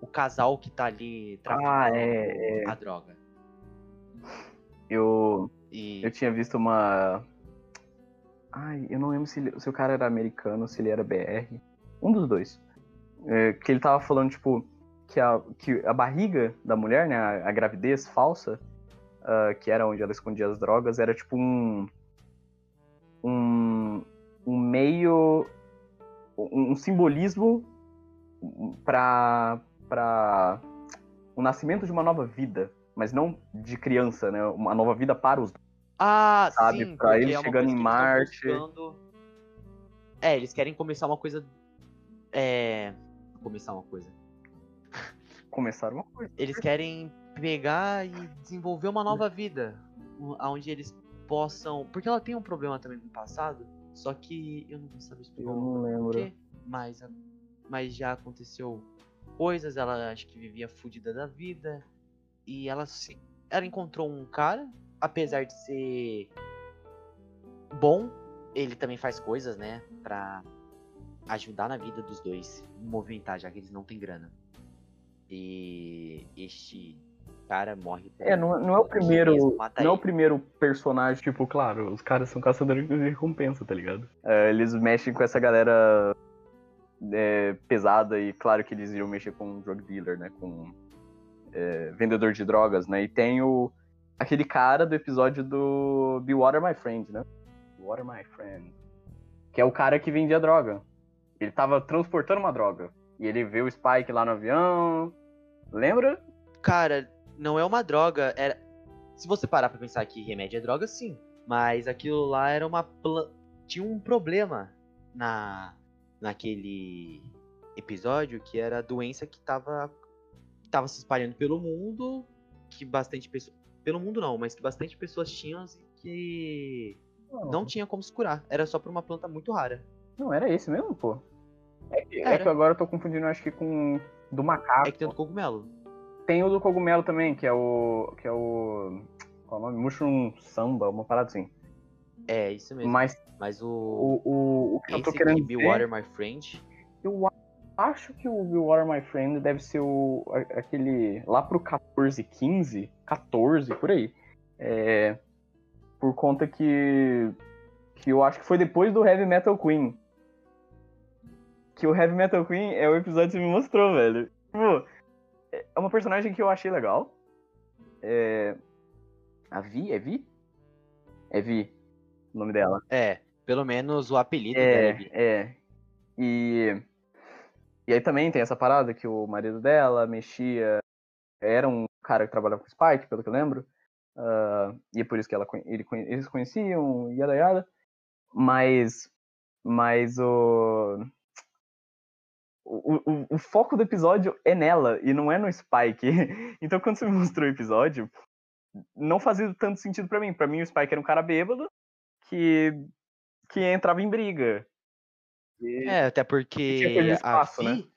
O casal que tá ali traficando é, a droga. Eu, E. eu tinha visto uma. Ai, eu não lembro se, ele- se o cara era americano, se ele era BR. Um dos dois. É, que ele tava falando, tipo, que a, que a barriga da mulher, né, a, a gravidez falsa, ah, que era onde ela escondia as drogas, era tipo um. Um, um meio. Um, um simbolismo pra, pra o nascimento de uma nova vida. Mas não de criança, né? Uma nova vida para os Ah, Sabe, sim, pra eles é chegando em Marte. buscando. É, eles querem começar uma coisa. É. Começar uma coisa. começaram uma coisa. Eles querem pegar e desenvolver uma nova vida. Onde eles possam. Porque ela tem um problema também no passado. Só que eu não vou saber explicar Eu o não lembro. porquê. Mas, mas já aconteceu coisas. Ela acho que vivia fudida da vida. E ela se. Ela encontrou um cara. Apesar de ser bom, ele também faz coisas, né? Pra ajudar na vida dos dois. Movimentar, já que eles não têm grana. E este cara morre. É, não, não é o primeiro. Não é o primeiro personagem, tipo, claro, os caras são caçadores de recompensa, tá ligado? É, eles mexem com essa galera é, pesada e claro que eles iriam mexer com drug dealer, né? Com é, vendedor de drogas, né? E tem o. aquele cara do episódio do Be Water My Friend, né? Be Water My Friend. Que é o cara que vendia droga. Ele tava transportando uma droga. E ele vê o Spike lá no avião. Lembra? Cara, não é uma droga. Era... Se você parar pra pensar que remédio é droga, sim. Mas aquilo lá era uma. Pla... Tinha um problema na naquele episódio que era a doença que tava, tava se espalhando pelo mundo. Que bastante pessoas. Pelo mundo não, mas que bastante pessoas tinham e que não tinha como se curar. Era só por uma planta muito rara. Não, era esse mesmo, pô. É que, é que agora eu tô confundindo, acho que com do macaco. É que tem o cogumelo. Tem o do cogumelo também, que é o. que é o. Qual é o nome? Mushroom Samba, uma parada assim. É, isso mesmo. Mas Mas o. o, o, o que eu tô querendo Be Water My Friend. eu acho que o Be Water My Friend deve ser o. aquele. lá pro 14, 15, 14, por aí. É, por conta que. que eu acho que foi depois do Heavy Metal Queen. Que o Heavy Metal Queen é o episódio que você me mostrou, velho. Tipo, é uma personagem que eu achei legal. É. A Vi? É Vi? É Vi. O nome dela. É, pelo menos o apelido deve. É, é. E. E aí também tem essa parada que o marido dela mexia. Era um cara que trabalhava com Spike, pelo que eu lembro. ah, e é por isso que ela, ele, eles conheciam, yada yada. Mas. Mas o. O, o, o foco do episódio é nela e não é no Spike. Então quando você me mostrou o episódio, não fazia tanto sentido pra mim. Pra mim o Spike era um cara bêbado que que entrava em briga. E- É, até porque a espaço, né? Vi.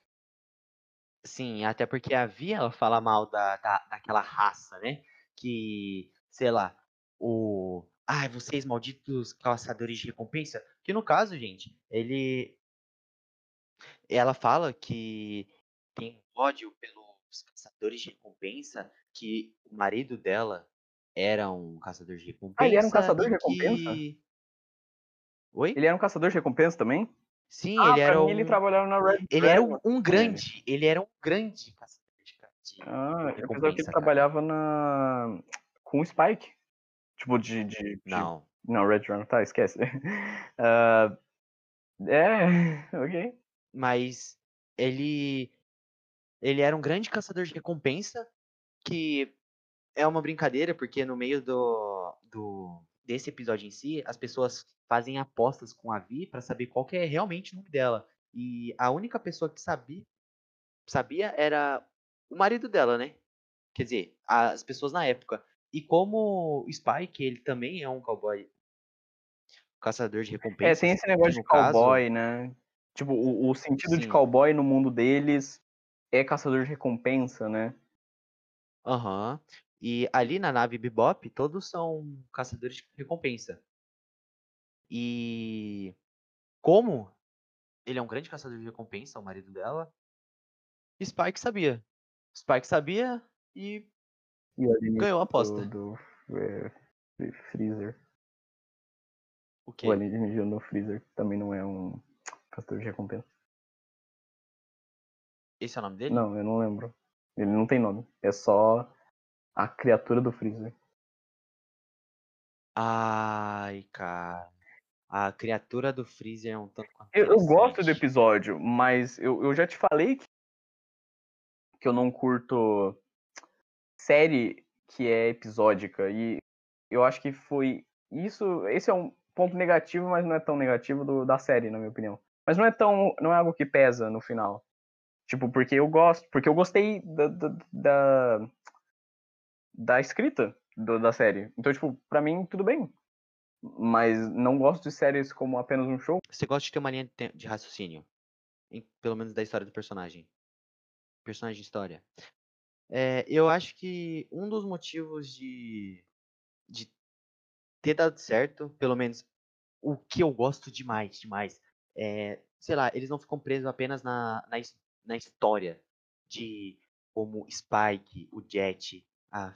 Sim, até porque a Vi ela fala mal da, da, daquela raça, né? Que, sei lá, o. Ai, vocês malditos caçadores de recompensa. Que no caso, gente, ele. Ela fala que tem ódio pelos caçadores de recompensa, que o marido dela era um caçador de recompensa. Ah, ele era um caçador de recompensa? que- Oi? Ele era um caçador de recompensa também? Sim, ah, ele pra era mim um... ele trabalhava na Red Ele era Dragon. um, um grande, ele era um grande caçador de, de Ah, eu pensava que recompensa, ele cara. trabalhava na... com o Spike. Tipo, de... de, de- Não, Não, Red Dragon, tá, esquece. Ah, é, ok. Mas ele ele era um grande caçador de recompensa que é uma brincadeira porque no meio do, do desse episódio em si as pessoas fazem apostas com a Vi pra saber qual que é realmente o nome dela e a única pessoa que sabia sabia era o marido dela, né? Quer dizer, as pessoas na época. E como Spike, ele também é um cowboy caçador de É, recompensas. tem esse negócio que de no caso- cowboy, né? Tipo, o, o sentido de Sim. cowboy no mundo deles é caçador de recompensa, né? Aham. E ali na nave Bebop, todos são caçadores de recompensa. E como ele é um grande caçador de recompensa, o marido dela, Spike sabia. Spike sabia e E ganhou a aposta. do, do é, Freezer. O quê? O alienígena no freezer também não é um caçador de recompensa. Esse é o nome dele? Não, eu não lembro. Ele não tem nome. É só a criatura do freezer. Ai, cara. A criatura do Freezer é um tanto quanto Eu, eu gosto do episódio, mas eu, eu já te falei que, que eu não curto série que é episódica. E eu acho que foi isso. Esse é um ponto negativo, mas não é tão negativo do- da série, na minha opinião. Mas não é tão. não é algo que pesa no final. Tipo, porque eu gosto. Porque eu gostei da. da, da, da escrita do- da série. Então, tipo, pra mim, tudo bem. Mas não gosto de séries como apenas um show. Você gosta de ter uma linha de, raciocínio? Em- pelo menos da história do personagem. Personagem história. É, eu acho que um dos motivos de, de ter dado certo, pelo menos o que eu gosto demais, demais, é, sei lá, eles não ficam presos apenas na, na, na história de como Spike, o Jet, a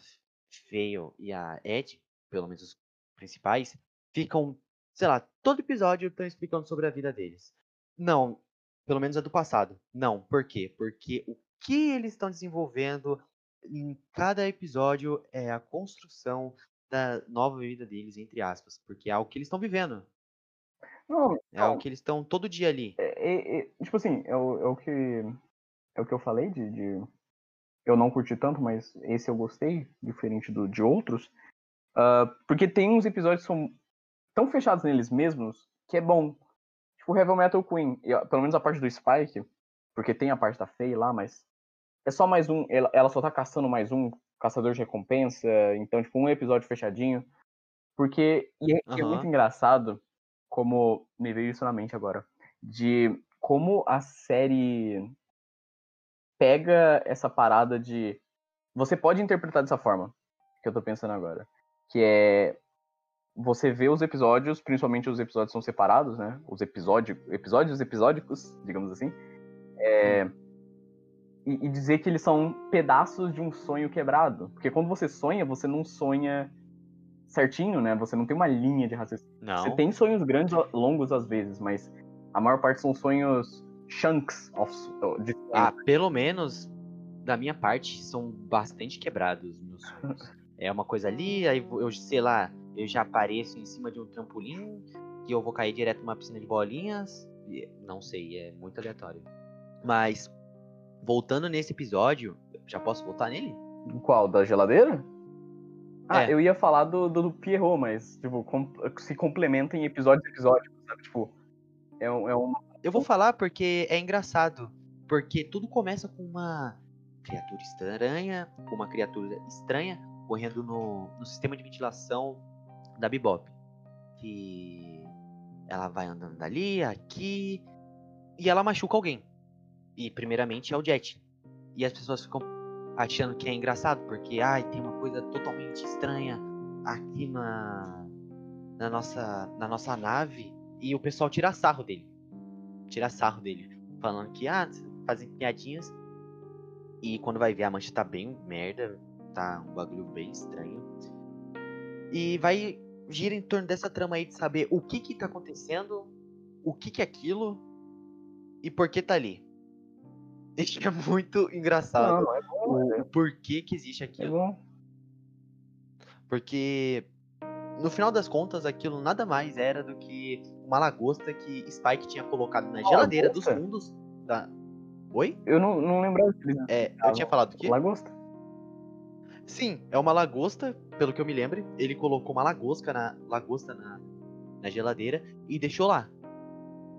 Fail e a Ed, pelo menos os principais, ficam, sei lá, todo episódio estão explicando sobre a vida deles. Não, pelo menos a do passado. Não, por quê? Porque o que eles estão desenvolvendo em cada episódio é a construção da nova vida deles, entre aspas, porque é o que eles estão vivendo. Não, É não, o que eles estão todo dia ali. é- é- tipo assim, é o, é o que é o que eu falei de, de- eu não curti tanto, mas esse eu gostei, diferente do de outros, ah, porque tem uns episódios que são tão fechados neles mesmos que é bom. Tipo Heavy Metal Queen, e, pelo menos a parte do Spike, porque tem a parte da Faye lá, mas é só mais um, ela, ela só tá caçando mais um caçador de recompensa, então tipo um episódio fechadinho, porque e é, e é muito engraçado como me veio isso na mente agora, de como a série pega essa parada de você pode interpretar dessa forma, que eu tô pensando agora, que é você vê os episódios, principalmente os episódios são separados, né? Os episódios, episódios episódicos, digamos assim, é, e, e dizer que eles são pedaços de um sonho quebrado, porque quando você sonha, você não sonha certinho, né? Você não tem uma linha de raciocínio. Você Não. tem sonhos grandes, longos às vezes, mas a maior parte são sonhos chunks of, de. Ah, pelo menos da minha parte são bastante quebrados meus sonhos. É uma coisa ali, aí eu sei lá, eu já apareço em cima de um trampolim, que eu vou cair direto numa piscina de bolinhas. Não sei, é muito aleatório. Mas voltando nesse episódio, já posso voltar nele? Qual? Da geladeira? Ah, É. eu ia falar do, do, do Pierrot, mas, tipo, com- se complementa em episódios episódicos, sabe? Tipo, é, um- é uma. Eu vou falar porque é engraçado. Porque tudo começa com uma criatura estranha, com uma criatura estranha correndo no, no sistema de ventilação da Bebop. Que ela vai andando dali, aqui, e ela machuca alguém. E primeiramente é o Jet. E as pessoas ficam achando que é engraçado, porque ai, tem uma coisa totalmente estranha aqui na, na, nossa, na nossa nave. E o pessoal tira sarro dele tira sarro dele, falando que, ah, fazem piadinhas. E quando vai ver, a mancha tá bem merda, tá um bagulho bem estranho. E vai gira em torno dessa trama aí de saber o que que tá acontecendo, o que que é aquilo e por que tá ali. Isso é muito engraçado. Não, é bom, o, o porquê que existe é aquilo. bom. Porque no final das contas, aquilo nada mais era do que uma lagosta que Spike tinha colocado na geladeira dos lagosta? fundos da. Oi? Eu não, não lembrava que É, eu tinha falado o quê? Lagosta. Sim, é uma lagosta, pelo que eu me lembro. Ele colocou uma lagosta na, lagosta na, na geladeira e deixou lá.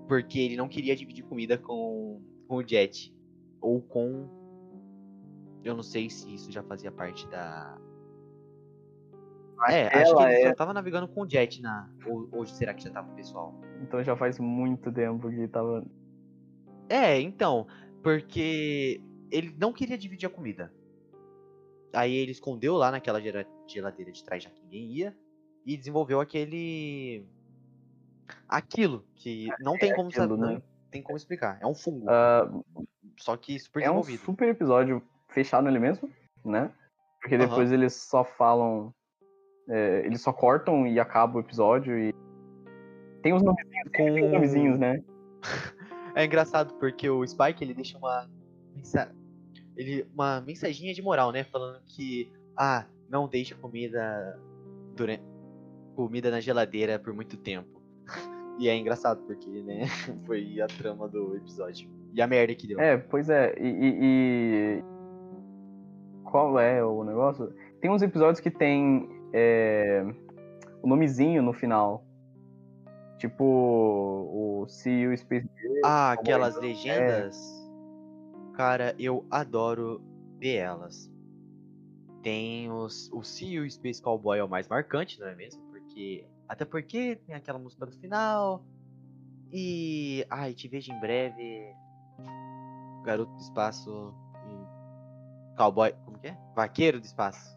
Porque ele não queria dividir comida com, com o Jet. Ou com. Eu não sei se isso já fazia parte da. É, acho que ele é. só tava navegando com o Jet na. Ou, ou será que já tava o pessoal? Então já faz muito tempo que tava. É, então, porque ele não queria dividir a comida. Aí ele escondeu lá naquela geladeira de trás, já que ninguém ia, e desenvolveu aquele. Aquilo, que não tem como aquilo, saber, né? não tem como explicar. É um fungo. Ah, só que super é um desenvolvido. super episódio fechado nele mesmo, né? Porque depois eles só falam. é, eles só cortam e acaba o episódio e. Tem os nomezinhos, tem os Com- nomezinhos, né? É engraçado porque o Spike ele deixa uma mensa- ele uma mensaginha de moral, né, falando que ah, não deixe comida durante comida na geladeira por muito tempo. E é engraçado porque, né, foi a trama do episódio. E a merda que deu. É, pois é. E, e- e- Qual é o negócio? Tem uns episódios que tem é, o nomezinho no final. Tipo o See You Space Ah, Cowboy aquelas é. legendas. Cara, eu adoro ver elas. Tem os, o See You Space Cowboy é o mais marcante, não é mesmo? Porque. Até porque tem aquela música do final. E. Ai, te vejo em breve. Garoto do espaço. Cowboy. Como que é? Vaqueiro do espaço.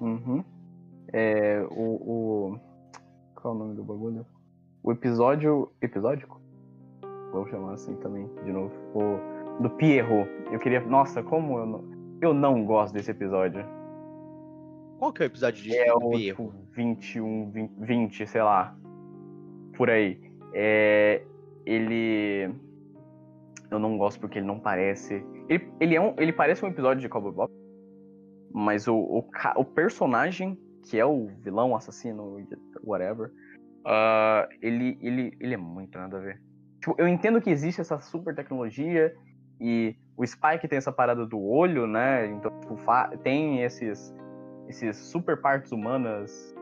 Uhum. É, o, o. Qual é o nome do bagulho? O episódio. Episódico? Vamos chamar assim também, de novo. O, do Pierrot. Eu queria. Nossa, como eu não. Eu não gosto desse episódio. Qual que é o episódio de É o Pierro? tipo, 21, 20, 20, sei lá. Por aí. É, ele. Eu não gosto porque ele não parece. Ele, ele, é um, ele parece um episódio de Cowboy Bebop. Mas o, o, o personagem, que é o vilão, assassino, whatever, ah, ele, ele, ele é muito nada a ver. Tipo, eu entendo que existe essa super tecnologia e o Spike tem essa parada do olho, né? Então, tipo, tem esses, esses super partes humanas.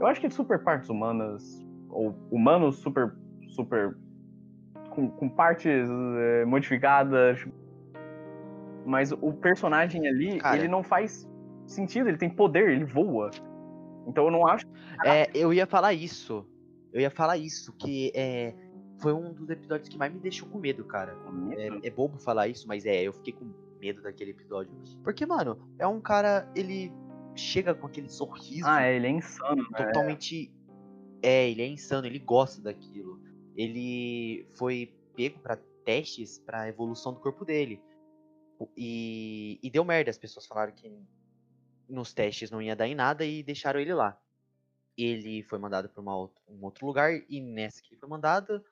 Eu acho que super partes humanas, ou humanos super. super. com, com partes eh, modificadas. Mas o personagem ali, Cara. ele não faz sentido, ele tem poder, ele voa. Então eu não acho. É, eu ia falar isso. Eu ia falar isso, que é, foi um dos episódios que mais me deixou com medo, cara. É, é bobo falar isso, mas é, eu fiquei com medo daquele episódio. Porque, mano, é um cara, ele chega com aquele sorriso Ah, é, ele é insano, né? totalmente. É, ele é insano, ele gosta daquilo. Ele foi pego pra testes pra evolução do corpo dele. E, e deu merda, as pessoas falaram que nos testes não ia dar em nada e deixaram ele lá. Ele foi mandado outra- um outro lugar e nessa que ele foi mandado,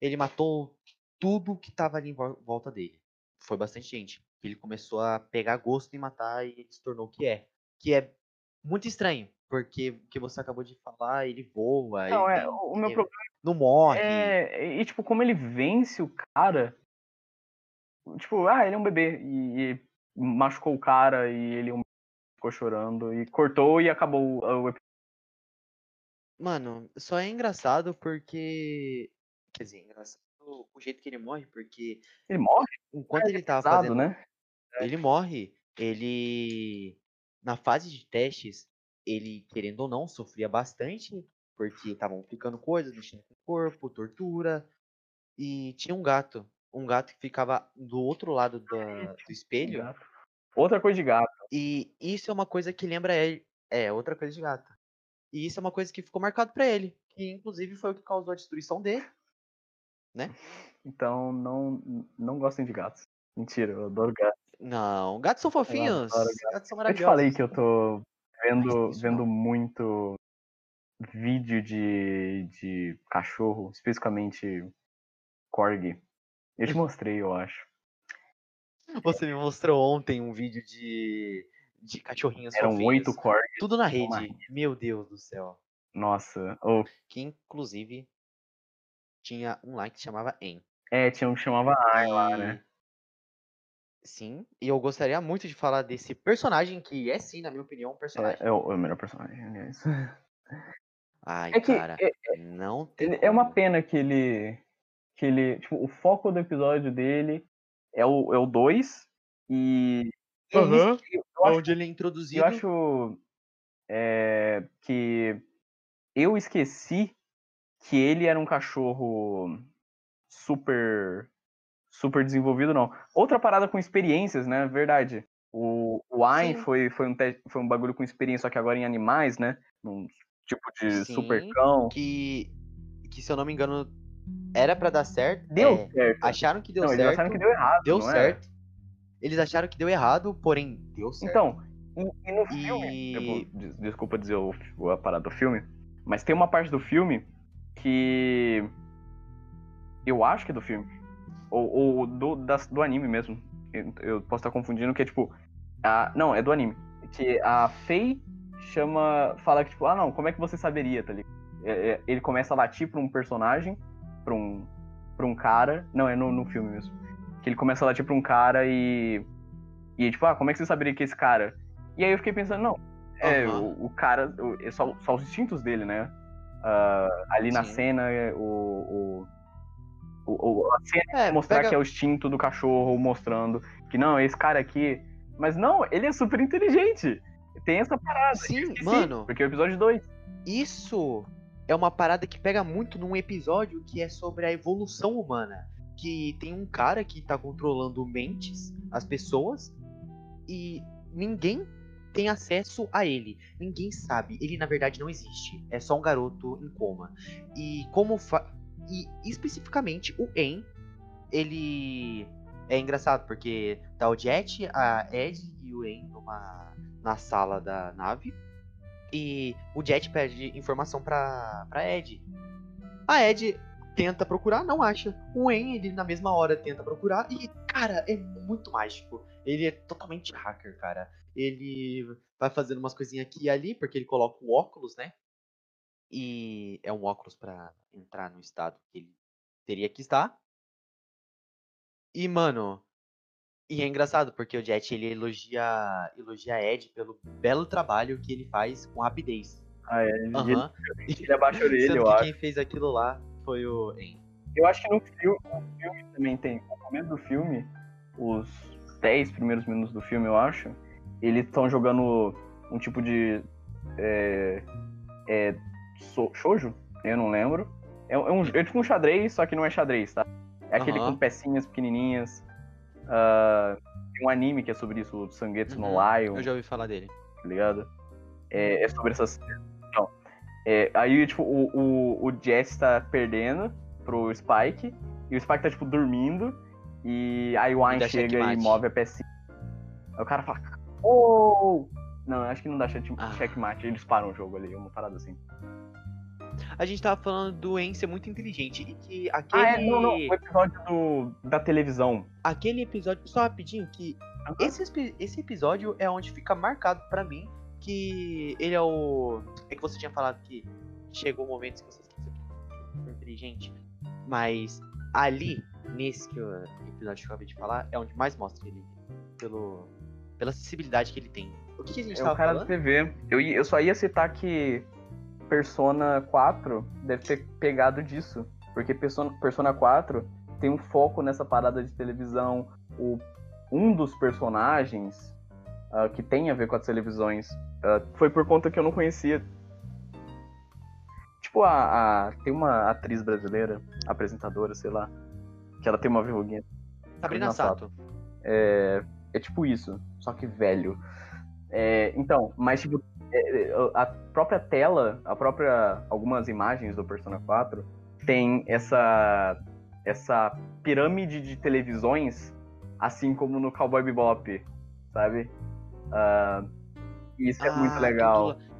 ele matou tudo que tava ali em vol- volta dele. Foi bastante gente. Ele começou a pegar gosto em matar e ele se tornou o que é. Que é muito estranho, porque o que você acabou de falar, ele voa, Não, ele é, o meu ele problema não morre. é. E, tipo, como ele vence o cara. Tipo, ah, ele é um bebê. E, e machucou o cara e ele é ficou chorando. E cortou e acabou o episódio. Mano, só é engraçado porque. Quer dizer, engraçado o jeito que ele morre, porque Ele morre, enquanto ele tava pesado, fazendo. né? Ele morre. Ele. Na fase de testes, ele, querendo ou não, sofria bastante, porque estavam ficando coisas, mexendo com o corpo, tortura. E tinha um gato. Um gato que ficava do outro lado da- do espelho. Gato. Outra coisa de gato. E isso é uma coisa que lembra ele. É, outra coisa de gato. E isso é uma coisa que ficou marcado pra ele. Que inclusive foi o que causou a destruição dele. Então não, não gostem de gatos. Mentira, eu adoro gatos. Não, gatos são fofinhos. adoro Gatos são Eu te maravilhosos. falei que eu tô vendo, isso vendo muito vídeo de, de cachorro, especificamente Corgi. Eu te mostrei, eu acho. Você me mostrou ontem um vídeo de, de cachorrinhos Eram oito Corgi. Tudo na uma rede. Meu Deus do céu. Nossa. Oh, Que inclusive tinha um lá que chamava En. é, tinha um que chamava Ai lá, né? Sim, e eu gostaria muito de falar desse personagem que é sim, na minha opinião, um personagem. É, é o, é o melhor personagem, aliás. Ai, É que cara, não tem é uma pena que ele. Que ele. Tipo, o foco do episódio dele é o 2 é o dois, e. e é Aham. isso que eu acho Onde ele é introduzido. Eu acho é, que eu esqueci que ele era um cachorro super super desenvolvido, não. Outra parada com experiências, né? Verdade. O, o Ayn foi, foi, um te- foi um bagulho com experiência, só que agora em animais, né? Num tipo de Sim, super cão. que, que, se eu não me engano, era pra dar certo. Deu é, certo. acharam que deu não, certo. eles acharam que deu errado. deu era? certo. Eles acharam que deu errado, porém deu certo. Então, e, e no filme, E- eu vou- des- desculpa dizer o, a parada do filme, mas tem uma parte do filme que. Eu acho que é do filme. Ou, ou do, das- do anime mesmo. Eu, eu posso estar confundindo, que é tipo. A, não, é do anime. Que a Faye chama. Fala que, tipo, ah não, como é que você saberia, tá ligado? É- é- ele começa a latir pra um personagem, pra um, pra um cara. Não, é no, no filme mesmo. Que ele começa a latir pra um cara e. E tipo, ah, como é que você saberia que é esse cara? E aí eu fiquei pensando, não. É, Aham. o, o cara. o- é só, só os instintos dele, né? Ah, ali na Sim. cena, é, o. o, o- a cena É, é mostrar pega- que é o instinto do cachorro mostrando que não, esse cara aqui. Mas não, ele é super inteligente. Tem essa parada. Sim, esqueci, mano. Porque é o episódio 2. Isso é uma parada que pega muito num episódio que é sobre a evolução humana. Que tem um cara que tá controlando mentes, as pessoas, e ninguém tem acesso a ele. Ninguém sabe. Ele na verdade não existe. É só um garoto em coma. E como fa... e especificamente o En, ele é engraçado porque tá o Jet, a Ed e o En numa na sala da nave. E o Jet pede informação pra, pra Ed. A Ed tenta procurar, não acha. O En, ele na mesma hora tenta procurar. E, cara, é muito mágico. Ele é totalmente hacker, cara. Ele vai fazendo umas coisinhas aqui e ali, porque ele coloca o óculos, né? E é um óculos pra entrar no estado que ele teria que estar. E, mano. E é engraçado, porque o Jet ele elogia, elogia a Ed pelo belo trabalho que ele faz com rapidez. Ah, é. e Aham. Ele, ele abaixa a orelha, eu que acho. quem fez aquilo lá foi o. Eu acho que no filme, no filme também tem. No começo do filme, os 10 primeiros minutos do filme, eu acho, eles estão jogando um tipo de. É, é, so, shoujo? Eu não lembro. É, é um, é tipo um xadrez, só que não é xadrez, tá? É aquele Aham. com pecinhas pequenininhas. Ah, tem um anime que é sobre isso, o Sangetsu no Uhum, Lion Eu já ouvi falar dele. tá ligado? É, é sobre essas. Não. É, aí, tipo, o, o, o Jess tá perdendo pro Spike, e o Spike tá, tipo, dormindo, e aí o Ayn chega e move a pecinha. Aí o cara fala, oh! Não, acho que não dá Ah. checkmate, eles param o jogo ali, uma parada assim. A gente tava falando do En ser muito inteligente e que aquele, Ah, é, não, não, o episódio do, da televisão. aquele episódio, só rapidinho, que esse, espi- esse episódio é onde fica marcado pra mim que ele é o. É que você tinha falado que chegou o momento que você esqueceu que é inteligente. Mas ali, nesse que eu- episódio que eu acabei de falar, é onde mais mostra ele. Pelo, pela acessibilidade que ele tem. O que, que a gente É o tava cara falando? da TV. Eu, eu só ia citar que Persona 4 deve ter pegado disso. Porque Persona, Persona 4 tem um foco nessa parada de televisão. O, um dos personagens ah, que tem a ver com as televisões ah, foi por conta que eu não conhecia. Tipo, a, a- tem uma atriz brasileira, apresentadora, sei lá, que ela tem uma verruguinha. Sabrina Sato. É, é tipo isso, só que velho. É, então, mas tipo, a própria tela, a própria. algumas imagens do Persona 4 tem essa. essa pirâmide de televisões, assim como no Cowboy Bebop, sabe? Ah, isso é muito Ah, legal. tudo-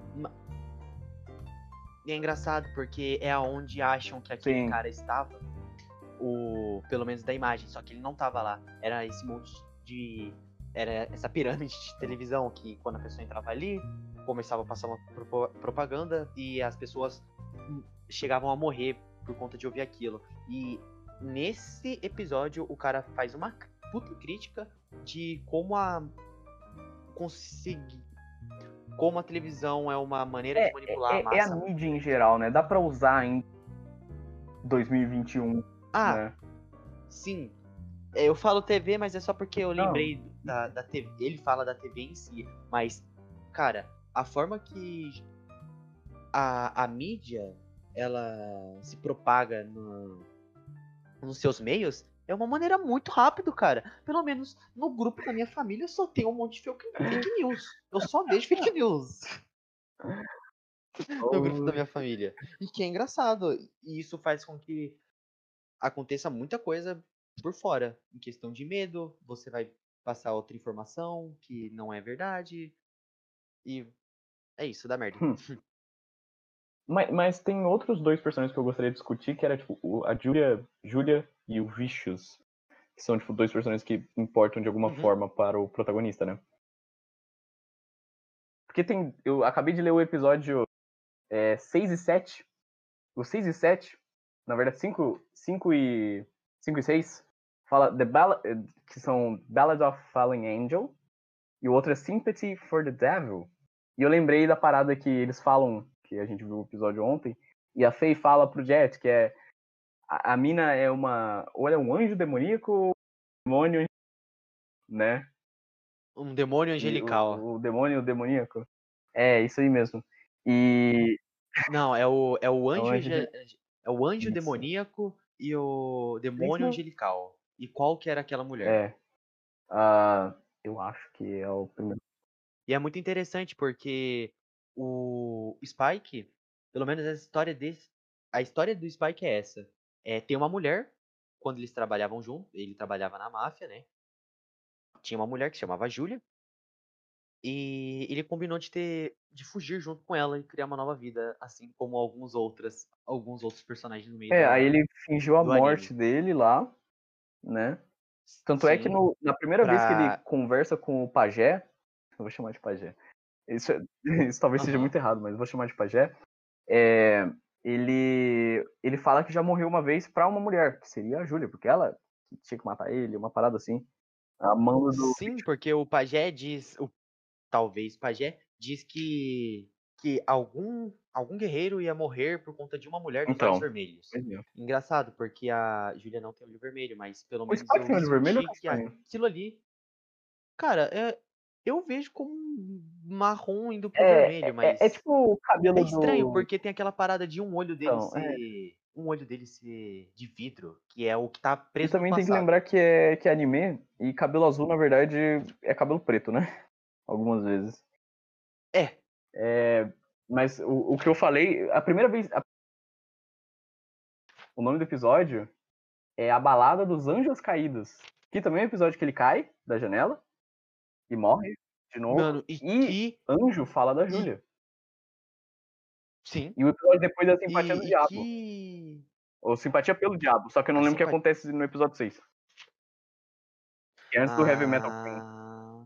E é engraçado porque é aonde acham que aquele Sim. cara estava. O, pelo menos da imagem, só que ele não tava lá. Era esse monte de. Era essa pirâmide de televisão que quando a pessoa entrava ali, começava a passar uma propaganda e as pessoas chegavam a morrer por conta de ouvir aquilo. E nesse episódio o cara faz uma puta crítica de como a conseguir como a televisão é uma maneira de manipular a É, é massa. a mídia em geral, né? Dá pra usar em 2021, ah, né? sim. É, Eu falo TV, mas é só porque eu lembrei da, da TV. Ele fala da TV em si, mas, cara, a forma que a, a mídia ela se propaga no, nos seus meios é uma maneira muito rápida, cara. Pelo menos no grupo da minha família só tem um monte de fake fake news. Eu só vejo fake news. no grupo da minha família. E que é engraçado. E isso faz com que aconteça muita coisa por fora. Em questão de medo, você vai passar outra informação que não é verdade. E é isso, dá merda. Hum. Mas, mas tem outros dois personagens que eu gostaria de discutir, que era, tipo, a Julia, Julia e o Vicious. Que são, tipo, dois personagens que importam de alguma Uhum. forma para o protagonista, né? Porque tem. Eu acabei de ler o episódio 6 e 7. O 6 e 7, na verdade, 5, 5 e. 5 e 6, fala The Ball que são Ballad of Fallen Angel. E o outro é Sympathy for the Devil. E eu lembrei da parada que eles falam, que a gente viu o episódio ontem, e a Faye fala pro Jet, que é. A, a mina é uma. Ou ela é um anjo demoníaco, ou um demônio, né? Um demônio angelical. O, o demônio demoníaco. É, isso aí mesmo. E. Não, é o, é o anjo, anjo ange- é o anjo demoníaco e o demônio Isso. angelical. E qual que era aquela mulher? É. ah, eu acho que é o primeiro. E é muito interessante porque o Spike, pelo menos a história desse, a história do Spike é essa. É, tem uma mulher, quando eles trabalhavam junto, ele trabalhava na máfia, né? Tinha uma mulher que se chamava Julia. E ele combinou de ter de fugir junto com ela e criar uma nova vida, assim como alguns outras, alguns outros personagens no meio É, da- aí ele fingiu a do anime. morte dele lá, né? Tanto é que Sim. no- na primeira vez que ele pra- conversa com o pajé, eu vou chamar de pajé. Isso, é- isso talvez seja Aham. muito errado, mas eu vou chamar de pajé. É, ele, ele fala que já morreu uma vez pra uma mulher, que seria a Júlia, porque ela tinha que matar ele, uma parada assim. A mão do. Sim, porque o pajé diz, o, talvez pajé diz que que algum algum guerreiro ia morrer por conta de uma mulher dos Então. olhos vermelhos. Engraçado, porque a Júlia não tem olho vermelho, mas pelo menos Spike eu tem olho vermelho que aquilo ali, cara, é, eu vejo como um marrom indo pro É, vermelho, é- mas é, tipo o cabelo é estranho do. porque tem aquela parada de um olho dele Então, é. ser um olho dele ser de vidro, que é o que tá E preso também no tem que lembrar que é, que é anime e cabelo azul, na verdade, é cabelo preto, né? Algumas vezes. É, É, mas o, o que eu falei, a primeira vez. a- O nome do episódio é A Balada dos Anjos Caídos. Que também é o episódio que ele cai da janela e morre de novo. mano, e, e- que Anjo fala da Júlia. sim, E o episódio depois é a Simpatia e, do Diabo. que Ou Simpatia pelo Diabo, só que eu não A lembro o que simpa- acontece no episódio 6. Que é antes do Heavy Metal Queen. Ah.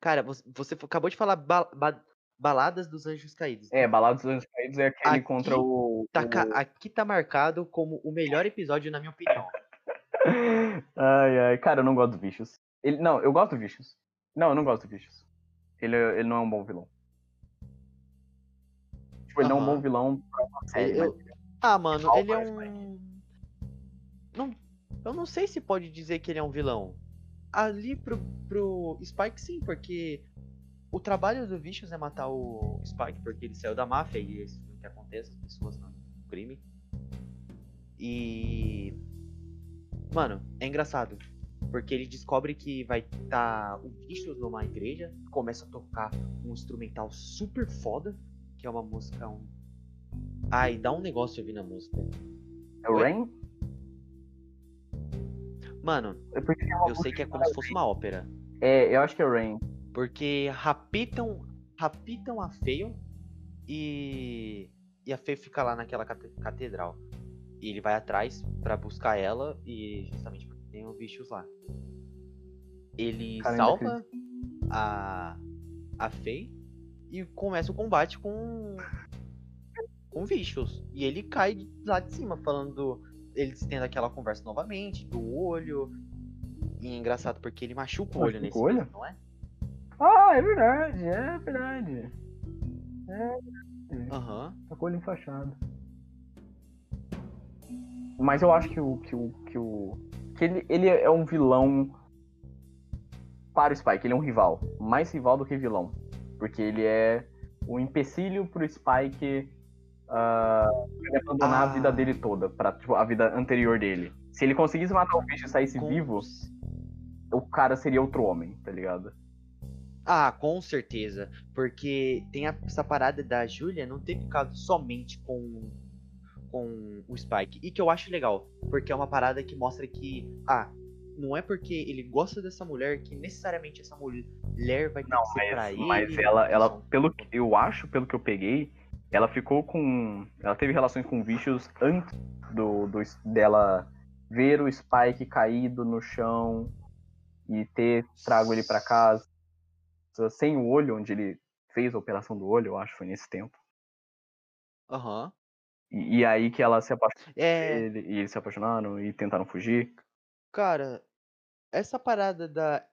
Cara, você, acabou de falar ba- ba- Baladas dos Anjos Caídos. É, Balada dos Anjos Caídos é aquele Aqui contra o. Tá ca- aqui tá marcado como o melhor episódio, na minha opinião. Ai, ai, cara, eu não gosto do Vicious. Ele, não, eu gosto do Vicious. Não, eu não gosto do Vicious. Ele, ele não é um bom vilão. Tipo, ele não é um bom vilão pra uma É, série, eu- mas Ah, mano, ele é um. Não, eu não sei se pode dizer que ele é um vilão. Ali pro, pro Spike, sim, porque o trabalho do Vicious é matar o Spike, porque ele saiu da máfia e isso é que acontece, as pessoas não crime. E. Mano, é engraçado. Porque ele descobre que vai estar o Vicious numa igreja, começa a tocar um instrumental super foda, que é uma música. Um... Ai, dá um negócio ouvir na música. é o? Rain? Mano, É é eu sei que é como se fosse uma ópera. É, eu acho que é o Rain. Porque rapitam, rapitam a Feio e. E a Feio fica lá naquela cate- catedral. E ele vai atrás pra buscar ela e justamente tem o bichos lá. Ele Cara, ainda salva a. a Faye e começa o combate com. com bichos. E ele cai lá de cima, falando. Eles tendo aquela conversa novamente, do olho. E é engraçado porque ele machuca o olho nesse olho? vídeo, não é? Ah, é verdade, é verdade. Aham. Tá com o olho enfaixado. Mas eu acho que o. que o. que, o, que ele, ele é um vilão para o Spike, ele é um rival. Mais rival do que vilão. Porque ele é um empecilho pro Spike ah, ele abandonar a Ah. vida dele toda, pra, tipo, a vida anterior dele. Se ele conseguisse matar o bicho e saísse Com- vivo, o cara seria outro homem, tá ligado? Ah, com certeza. Porque tem a- essa parada da Julia não ter ficado somente com, com o Spike. E que eu acho legal. Porque é uma parada que mostra que, ah, não é porque ele gosta dessa mulher que necessariamente essa mulher vai ter Não, que ser pra mas, ele. mas ela, ela, São- pelo que eu acho, pelo que eu peguei, ela ficou com. Ela teve relações com bichos antes do, do dela ver o Spike caído no chão e ter trago ele pra casa. Sem o olho, onde ele fez a operação do olho, eu acho, foi nesse tempo. Aham. E, e aí que ela se apaixonou É, ele, e eles se apaixonaram e tentaram fugir. cara, essa parada da.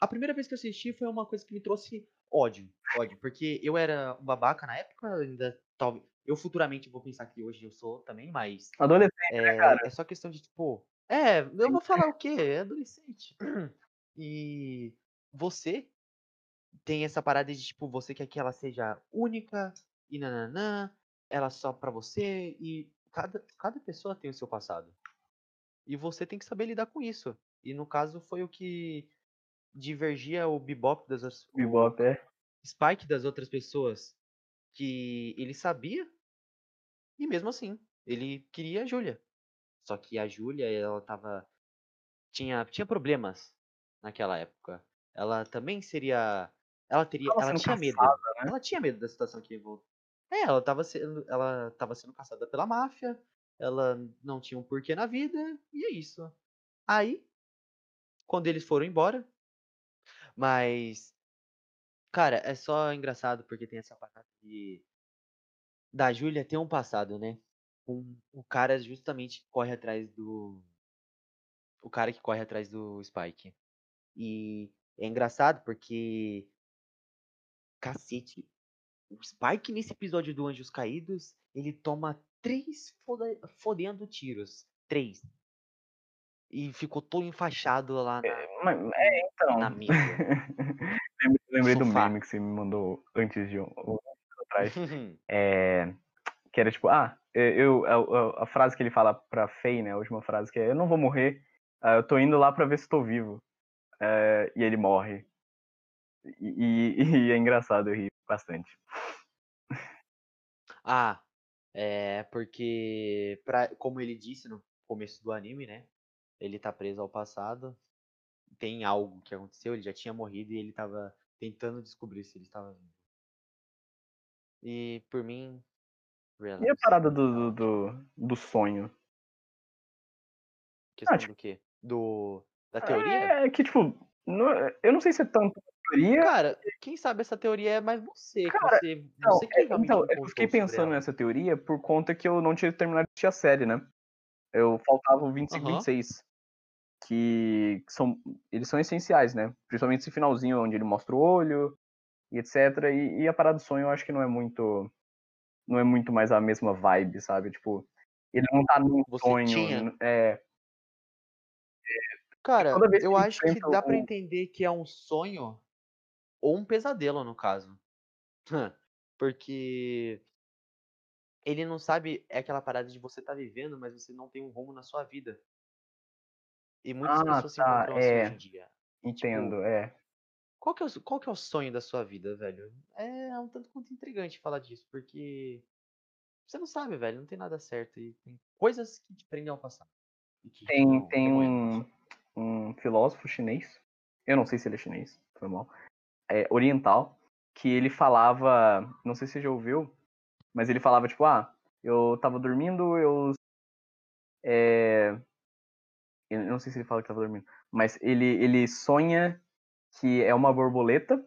A primeira vez que eu assisti foi uma coisa que me trouxe ódio. Ódio. Porque eu era um babaca na época, ainda talvez. Eu futuramente vou pensar que hoje eu sou também, mas. Adolescente, É, cara? é só questão de, tipo. É, eu vou falar o quê? É adolescente. E você tem essa parada de, tipo, você quer que ela seja única e nananã, ela só pra você, e cada, cada pessoa tem o seu passado. E você tem que saber lidar com isso. E no caso foi o que divergia o Bebop das as- o Bebop, é. Spike das outras pessoas. Que ele sabia, e mesmo assim, ele queria a Júlia. Só que a Júlia, ela tava. Tinha, tinha problemas naquela época. Ela também seria. Ela teria. Ela sendo tinha medo. né? Ela tinha medo da situação que. É, ela tava sendo. Ela tava sendo caçada pela máfia. Ela não tinha um porquê na vida. E é isso. Aí, quando eles foram embora. Mas. Cara, é só engraçado porque tem essa parada de. Da Júlia ter um passado, né? Um, o cara justamente corre atrás do. O cara que corre atrás do Spike. E é engraçado porque. Cacete. O Spike nesse episódio do Anjos Caídos, ele toma três foda- fodendo tiros. Três. E ficou todo enfaixado lá na, Mas- é, então. na mesa. Lembrei- do meme que você me mandou antes de um, um atrás. É, que era tipo, ah, eu, a, a- frase que ele fala pra Faye, né? A última frase que é, eu não vou morrer, ah, eu tô indo lá pra ver se tô vivo. É, e ele morre. E, e- e é engraçado, eu ri bastante. Ah, é porque, pra, como ele disse no começo do anime, né? Ele tá preso ao passado. Tem algo que aconteceu, ele já tinha morrido e ele tava tentando descobrir se ele estava vivo. E por mim, E a parada do, do, do, do sonho? Questão tipo- do quê? Do, da teoria? É que, tipo, não- eu não sei se é tanto teoria. Cara, quem sabe essa teoria é mais você. que Cara, você, Não, você que é, então, é que eu fiquei pensando nessa teoria por conta que eu não tinha terminado de assistir a série, né? Eu faltava o 25 e Aham. 26. Que são. Eles são essenciais, né? Principalmente esse finalzinho onde ele mostra o olho e etc. E, e a parada do sonho eu acho que não é muito. Não é muito mais a mesma vibe, sabe? Tipo, ele não tá num Você sonho. tinha? É, Cara, que eu acho que dá pra o- entender que é um sonho ou um pesadelo, no caso. Porque ele não sabe, é aquela parada de você tá vivendo, mas você não tem um rumo na sua vida. E muitas Ah, pessoas se tá, encontram assim é. hoje em dia. entendo, é. Qual que é, o, qual que é o sonho da sua vida, velho? É um tanto quanto intrigante falar disso, porque você não sabe, velho, não tem nada certo. E tem coisas que te prendem ao passado. Tem, ficam tem um, um filósofo chinês, eu não sei se ele é chinês, foi mal, é, oriental, que ele falava, não sei se você já ouviu, mas ele falava tipo, ah, eu tava dormindo, eu. É, eu não sei se ele fala que tava dormindo, mas ele, ele sonha que é uma borboleta,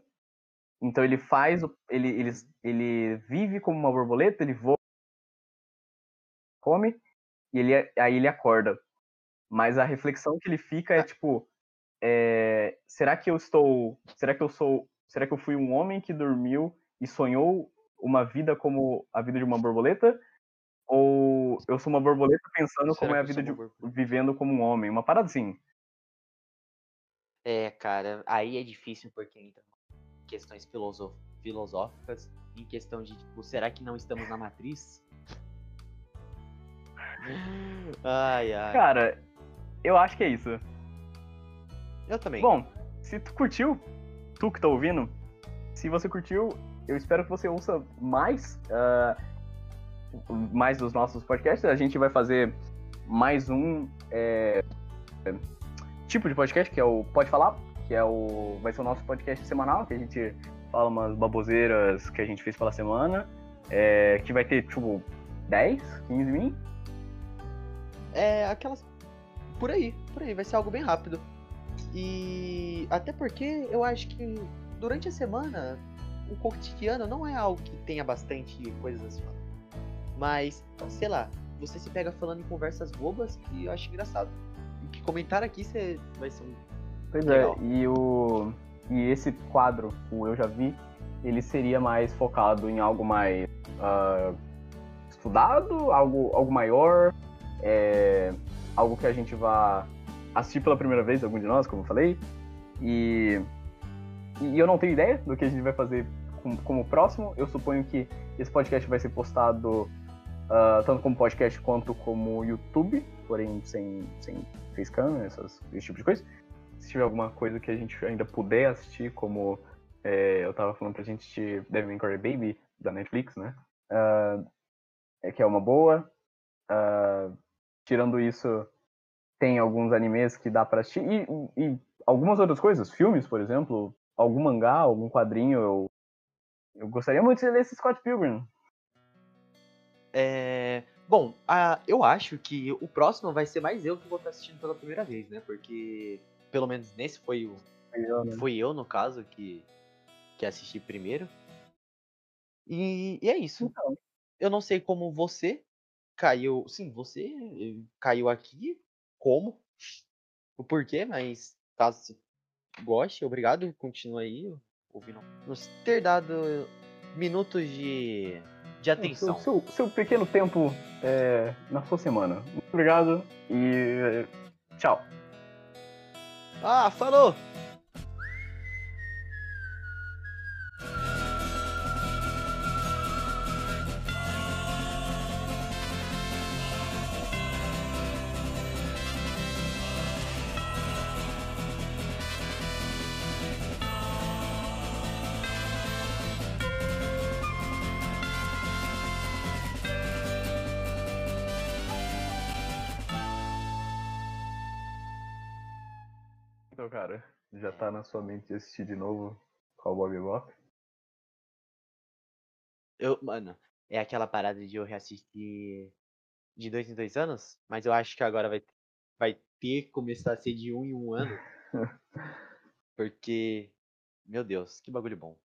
então ele faz, ele, ele, ele vive como uma borboleta, ele voa, come, e ele, aí ele acorda. Mas a reflexão que ele fica é tipo, é, será que eu estou, será que eu sou, será que eu fui um homem que dormiu e sonhou uma vida como a vida de uma borboleta? Ou eu sou uma borboleta pensando Será como é a vida de vivendo como um homem? Uma parada assim. É, cara, aí é difícil porque entra questões filosóficas, em questão de, tipo, será que não estamos na matriz? Ai, ai. Cara, eu acho que é isso. Eu também. Bom, se tu curtiu, tu que tá ouvindo, se você curtiu, eu espero que você ouça mais, ah, mais dos nossos podcasts. A gente vai fazer mais um é, tipo de podcast, que é o Pode Falar, que é o. Vai ser o nosso podcast semanal, que a gente fala umas baboseiras que a gente fez pela semana. É, que vai ter, tipo, 10, 15 mil. É aquelas. Por aí, por aí, vai ser algo bem rápido. E até porque eu acho que durante a semana o cotidiano não é algo que tenha bastante coisas assim. Mas, sei lá, você se pega falando em conversas bobas que eu acho engraçado. E que comentar aqui você vai ser um. Pois Legal. é, e o. E esse quadro, o Eu Já Vi, ele seria mais focado em algo mais ah, estudado, algo, algo maior, é, algo que a gente vá assistir pela primeira vez, algum de nós, como eu falei. E, e eu não tenho ideia do que a gente vai fazer com- como próximo. Eu suponho que esse podcast vai ser postado ah, tanto como podcast quanto como YouTube, porém sem, sem facecam, essas, esse tipo de coisa. Se tiver alguma coisa que a gente ainda puder assistir, como é, eu tava falando pra gente assistir Devil May Baby, da Netflix, né? Ah, é que é uma boa. Ah, tirando isso, tem alguns animes que dá pra assistir. E, e algumas outras coisas, filmes, por exemplo, algum mangá, algum quadrinho. Eu, eu gostaria muito de ler esse Scott Pilgrim. É... Bom, a- eu acho que o próximo vai ser mais eu que vou estar assistindo pela primeira vez, né? Porque, pelo menos nesse foi o. Fui eu, no caso, que, que assisti primeiro. E, e é isso. Então. Eu não sei como você caiu. Sim, você eh, caiu aqui. Como? O porquê, mas caso você goste, obrigado. Continua aí ouvindo. Nos ter dado minutos de, de Seu, atenção. seu, seu pequeno tempo é, na sua semana. Muito obrigado e é, tchau. Ah, falou! Já tá na sua mente assistir de novo Cowboy Bebop? Eu, mano, é aquela parada de eu reassistir de dois em dois anos, mas eu acho que agora vai, vai ter que começar a ser de um em um ano. Porque, meu Deus, que bagulho bom.